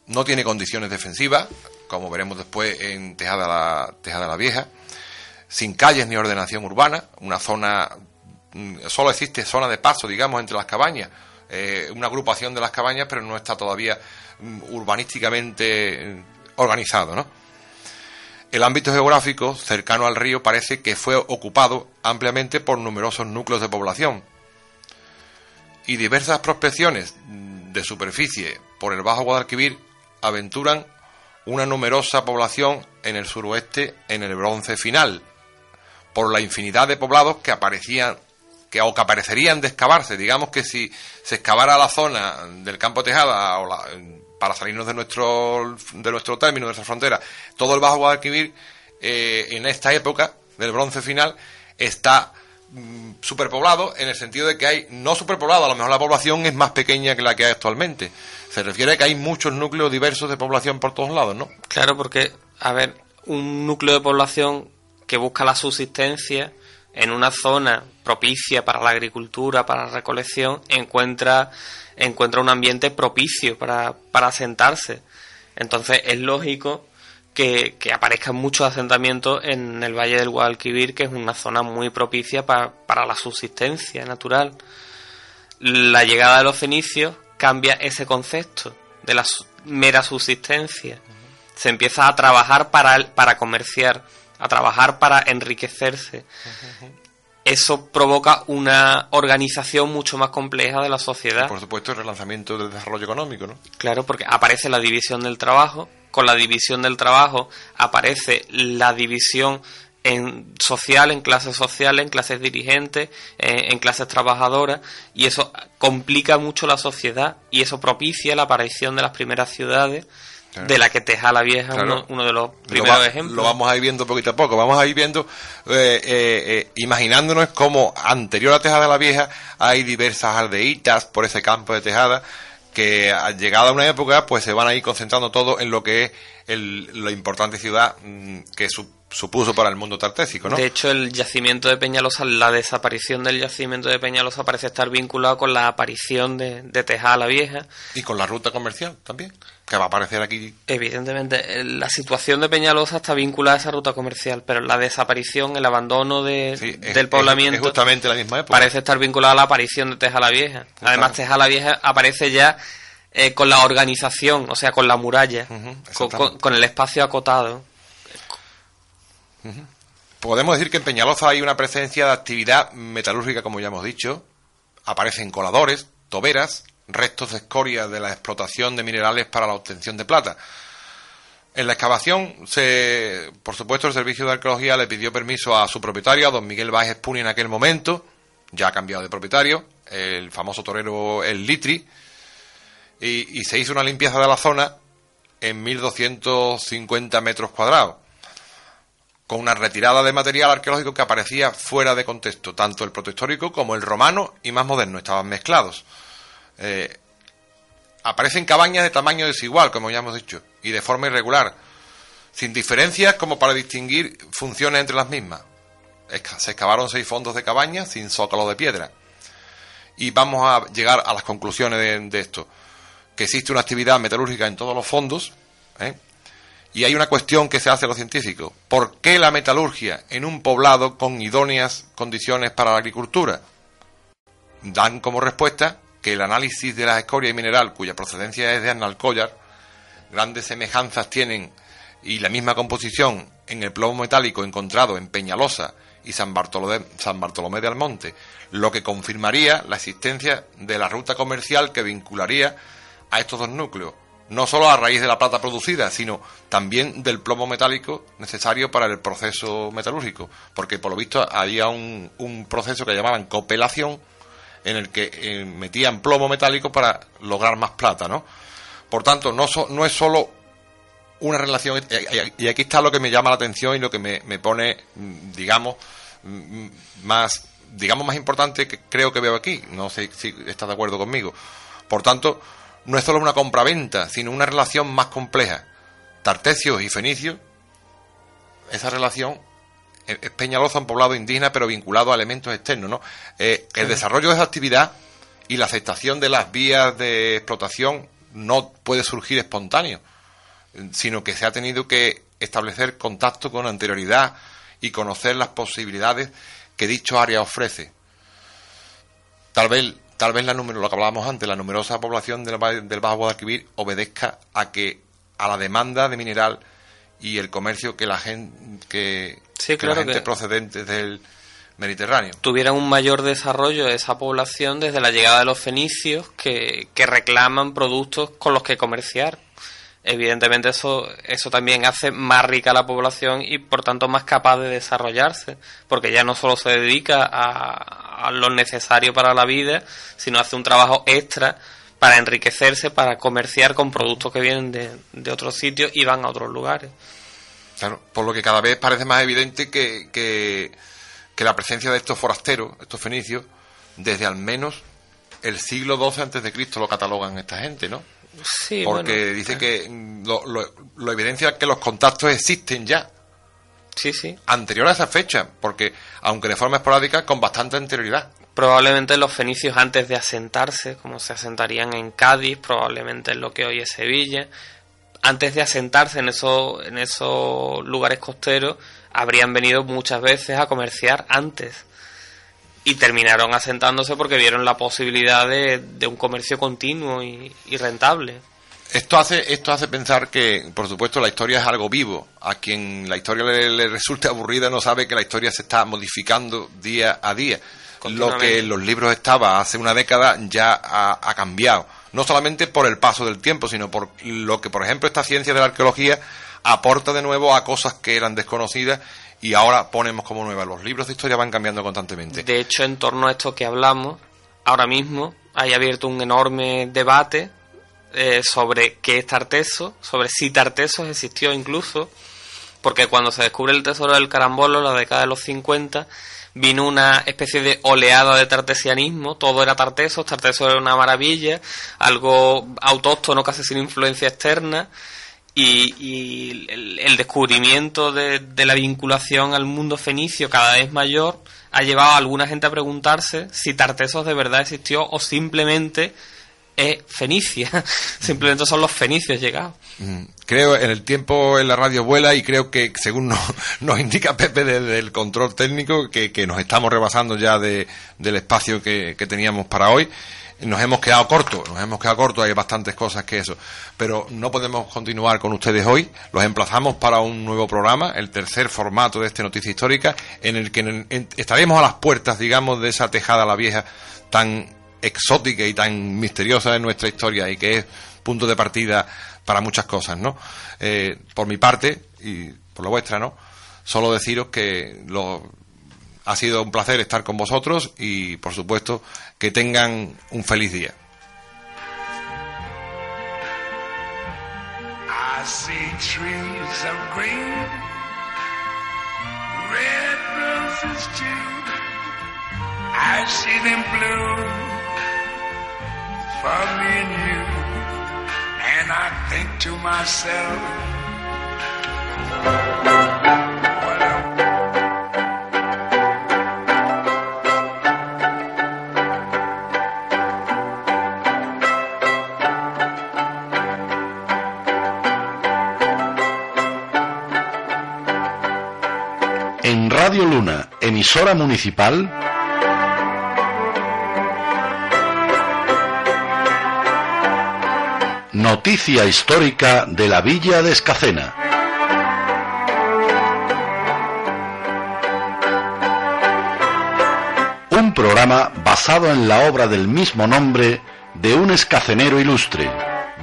No tiene condiciones defensivas, como veremos después en Tejada la, Vieja, sin calles ni ordenación urbana, una zona, mm, solo existe zona de paso, digamos, entre las cabañas, eh, una agrupación de las cabañas, pero no está todavía mm, urbanísticamente organizado, ¿no? El ámbito geográfico cercano al río parece que fue ocupado ampliamente por numerosos núcleos de población, y diversas prospecciones de superficie por el Bajo Guadalquivir aventuran una numerosa población en el suroeste en el bronce final, por la infinidad de poblados que aparecían que o que aparecerían de excavarse, digamos que si se excavara la zona del campo Tejada o para salirnos de nuestro de nuestro término, de nuestra frontera, todo el Bajo Guadalquivir eh, en esta época del bronce final está Mm, superpoblado en el sentido de que hay no superpoblado, a lo mejor la población es más pequeña que la que hay actualmente. Se refiere a que hay muchos núcleos diversos de población por todos lados, ¿no? Claro, porque, a ver, un núcleo de población que busca la subsistencia en una zona propicia para la agricultura, para la recolección, encuentra, encuentra un ambiente propicio para, para asentarse. Entonces es lógico que, aparezcan muchos asentamientos en el Valle del Guadalquivir, que es una zona muy propicia para la subsistencia natural. La llegada de los fenicios cambia ese concepto de la mera subsistencia. Se empieza a trabajar para, para comerciar, a trabajar para enriquecerse. Eso provoca una organización mucho más compleja de la sociedad. por supuesto, el relanzamiento del desarrollo económico, ¿no? Claro, porque aparece la división del trabajo, con la división del trabajo aparece la división en social, en clases sociales, en clases dirigentes, en, clases trabajadoras, y eso complica mucho la sociedad y eso propicia la aparición de las primeras ciudades, de la que Tejala Vieja es uno, de los primeros ejemplos. Lo vamos a ir viendo poquito a poco, vamos a ir viendo, eh, eh, eh, imaginándonos como anterior a Tejada la Vieja hay diversas aldeitas por ese campo de Tejada, que llegada una época pues se van a ir concentrando todo en lo que es la importante ciudad mm, que supuso para el mundo tartésico, ¿no? De hecho, el yacimiento de Peñalosa, la desaparición del yacimiento de Peñalosa parece estar vinculado con la aparición de, de Tejada la Vieja. Y con la ruta comercial también, que va a aparecer aquí. Evidentemente, la situación de Peñalosa está vinculada a esa ruta comercial, pero la desaparición, el abandono de, del poblamiento... justamente la misma época. Parece estar vinculada a la aparición de Tejada la Vieja. Además, Tejada la Vieja aparece ya eh, con la organización, o sea, con la muralla, con, el espacio acotado. Podemos decir que en Peñaloza hay una presencia de actividad metalúrgica, como ya hemos dicho. Aparecen coladores, toberas, restos de escoria de la explotación de minerales para la obtención de plata. En la excavación, se, por supuesto, el Servicio de Arqueología le pidió permiso a su propietario, a don Miguel Báez Puni en aquel momento, ya ha cambiado de propietario, el famoso torero El Litri, y, se hizo una limpieza de la zona en 1250 metros cuadrados, con una retirada de material arqueológico que aparecía fuera de contexto, tanto el protohistórico como el romano y más moderno, estaban mezclados. Eh, aparecen cabañas de tamaño desigual, como ya hemos dicho, y de forma irregular, sin diferencias como para distinguir funciones entre las mismas. Se excavaron seis fondos de cabañas sin zócalo de piedra. Y vamos a llegar a las conclusiones de esto que existe una actividad metalúrgica en todos los fondos, ¿eh? Y hay una cuestión que se hace a los científicos. ¿Por qué la metalurgia en un poblado con idóneas condiciones para la agricultura? Dan como respuesta que el análisis de las escorias y mineral, cuya procedencia es de Analcollar, grandes semejanzas tienen y la misma composición en el plomo metálico encontrado en Peñalosa y San Bartolomé, San Bartolomé de Almonte, lo que confirmaría la existencia de la ruta comercial que vincularía a estos dos núcleos, no solo a raíz de la plata producida, sino también del plomo metálico necesario para el proceso metalúrgico, porque por lo visto había un, un proceso que llamaban copelación, en el que eh, metían plomo metálico para lograr más plata, ¿no? Por tanto, no, no es solo una relación, y aquí está lo que me llama la atención y lo que me, me pone, mm, digamos, mm, más, digamos, más importante que creo que veo aquí. No sé si estás de acuerdo conmigo. Por tanto, no es solo una compraventa, sino una relación más compleja. Tartesios y fenicios, esa relación es Peñaloza, un poblado indígena, pero vinculado a elementos externos, ¿no? Eh, el desarrollo de esa actividad y la aceptación de las vías de explotación no puede surgir espontáneo, sino que se ha tenido que establecer contacto con anterioridad y conocer las posibilidades que dicho área ofrece. Tal vez, tal vez la número, lo que hablábamos antes, la numerosa población del, del Bajo Guadalquivir obedezca a que a la demanda de mineral y el comercio que la gente que, la gente procedente del Mediterráneo. Tuviera un mayor desarrollo esa población desde la llegada de los fenicios que, que reclaman productos con los que comerciar. Evidentemente eso, eso también hace más rica la población y por tanto más capaz de desarrollarse, porque ya no solo se dedica a, lo necesario para la vida, sino hace un trabajo extra para enriquecerse, para comerciar con productos que vienen de, de otros sitios y van a otros lugares. Claro, por lo que cada vez parece más evidente que, que, la presencia de estos forasteros, estos fenicios, desde al menos el siglo XII antes de Cristo lo catalogan esta gente, ¿no? Sí, Porque dice que lo, lo, evidencia que los contactos existen ya. Sí, sí. Anterior a esa fecha, porque aunque de forma esporádica, con bastante anterioridad probablemente los fenicios antes de asentarse, como se asentarían en Cádiz, probablemente en lo que hoy es Sevilla, antes de asentarse en esos, en esos lugares costeros, habrían venido muchas veces a comerciar antes. Y terminaron asentándose porque vieron la posibilidad de, un comercio continuo y, rentable. Esto hace, esto hace pensar que, por supuesto, la historia es algo vivo. A quien la historia le, le resulte aburrida no sabe que la historia se está modificando día a día lo que en los libros estaba hace una década ya ha, cambiado. No solamente por el paso del tiempo, sino por lo que, por ejemplo, esta ciencia de la arqueología aporta de nuevo a cosas que eran desconocidas y ahora ponemos como nuevas. Los libros de historia van cambiando constantemente. De hecho, en torno a esto que hablamos, ahora mismo hay abierto un enorme debate eh, sobre qué es Tarteso, sobre si Tarteso existió incluso, porque cuando se descubre el tesoro del carambolo en la década de los 50, vino una especie de oleada de tartesianismo, todo era tarteso, tarteso era una maravilla, algo autóctono casi sin influencia externa, y, el, descubrimiento de, de, la vinculación al mundo fenicio cada vez mayor ha llevado a alguna gente a preguntarse si Tartesos de verdad existió o simplemente es Fenicia. [LAUGHS] Simplemente son los fenicios llegados. Mm, creo en el tiempo en la radio vuela y creo que, según [LAUGHS] nos, indica Pepe desde el control técnico, que, nos estamos rebasando ya de, del espacio que, teníamos para hoy. Nos hemos quedado cortos, nos hemos quedado cortos, hay bastantes cosas que eso. Pero no podemos continuar con ustedes hoy. Los emplazamos para un nuevo programa, el tercer formato de esta noticia histórica, en el que estaremos a las puertas, digamos, de esa tejada la vieja tan exótica y tan misteriosa en nuestra historia y que es punto de partida para muchas cosas, ¿no? Eh, por mi parte y por la vuestra, ¿no? Solo deciros que lo, ha sido un placer estar con vosotros y, por supuesto, que tengan un feliz día. I think to myself, Radio Luna, emisora municipal, Noticia histórica de la villa de Escacena. Un programa basado en la obra del mismo nombre de un escacenero ilustre,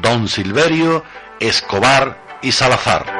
Don Silverio, Escobar y Salazar.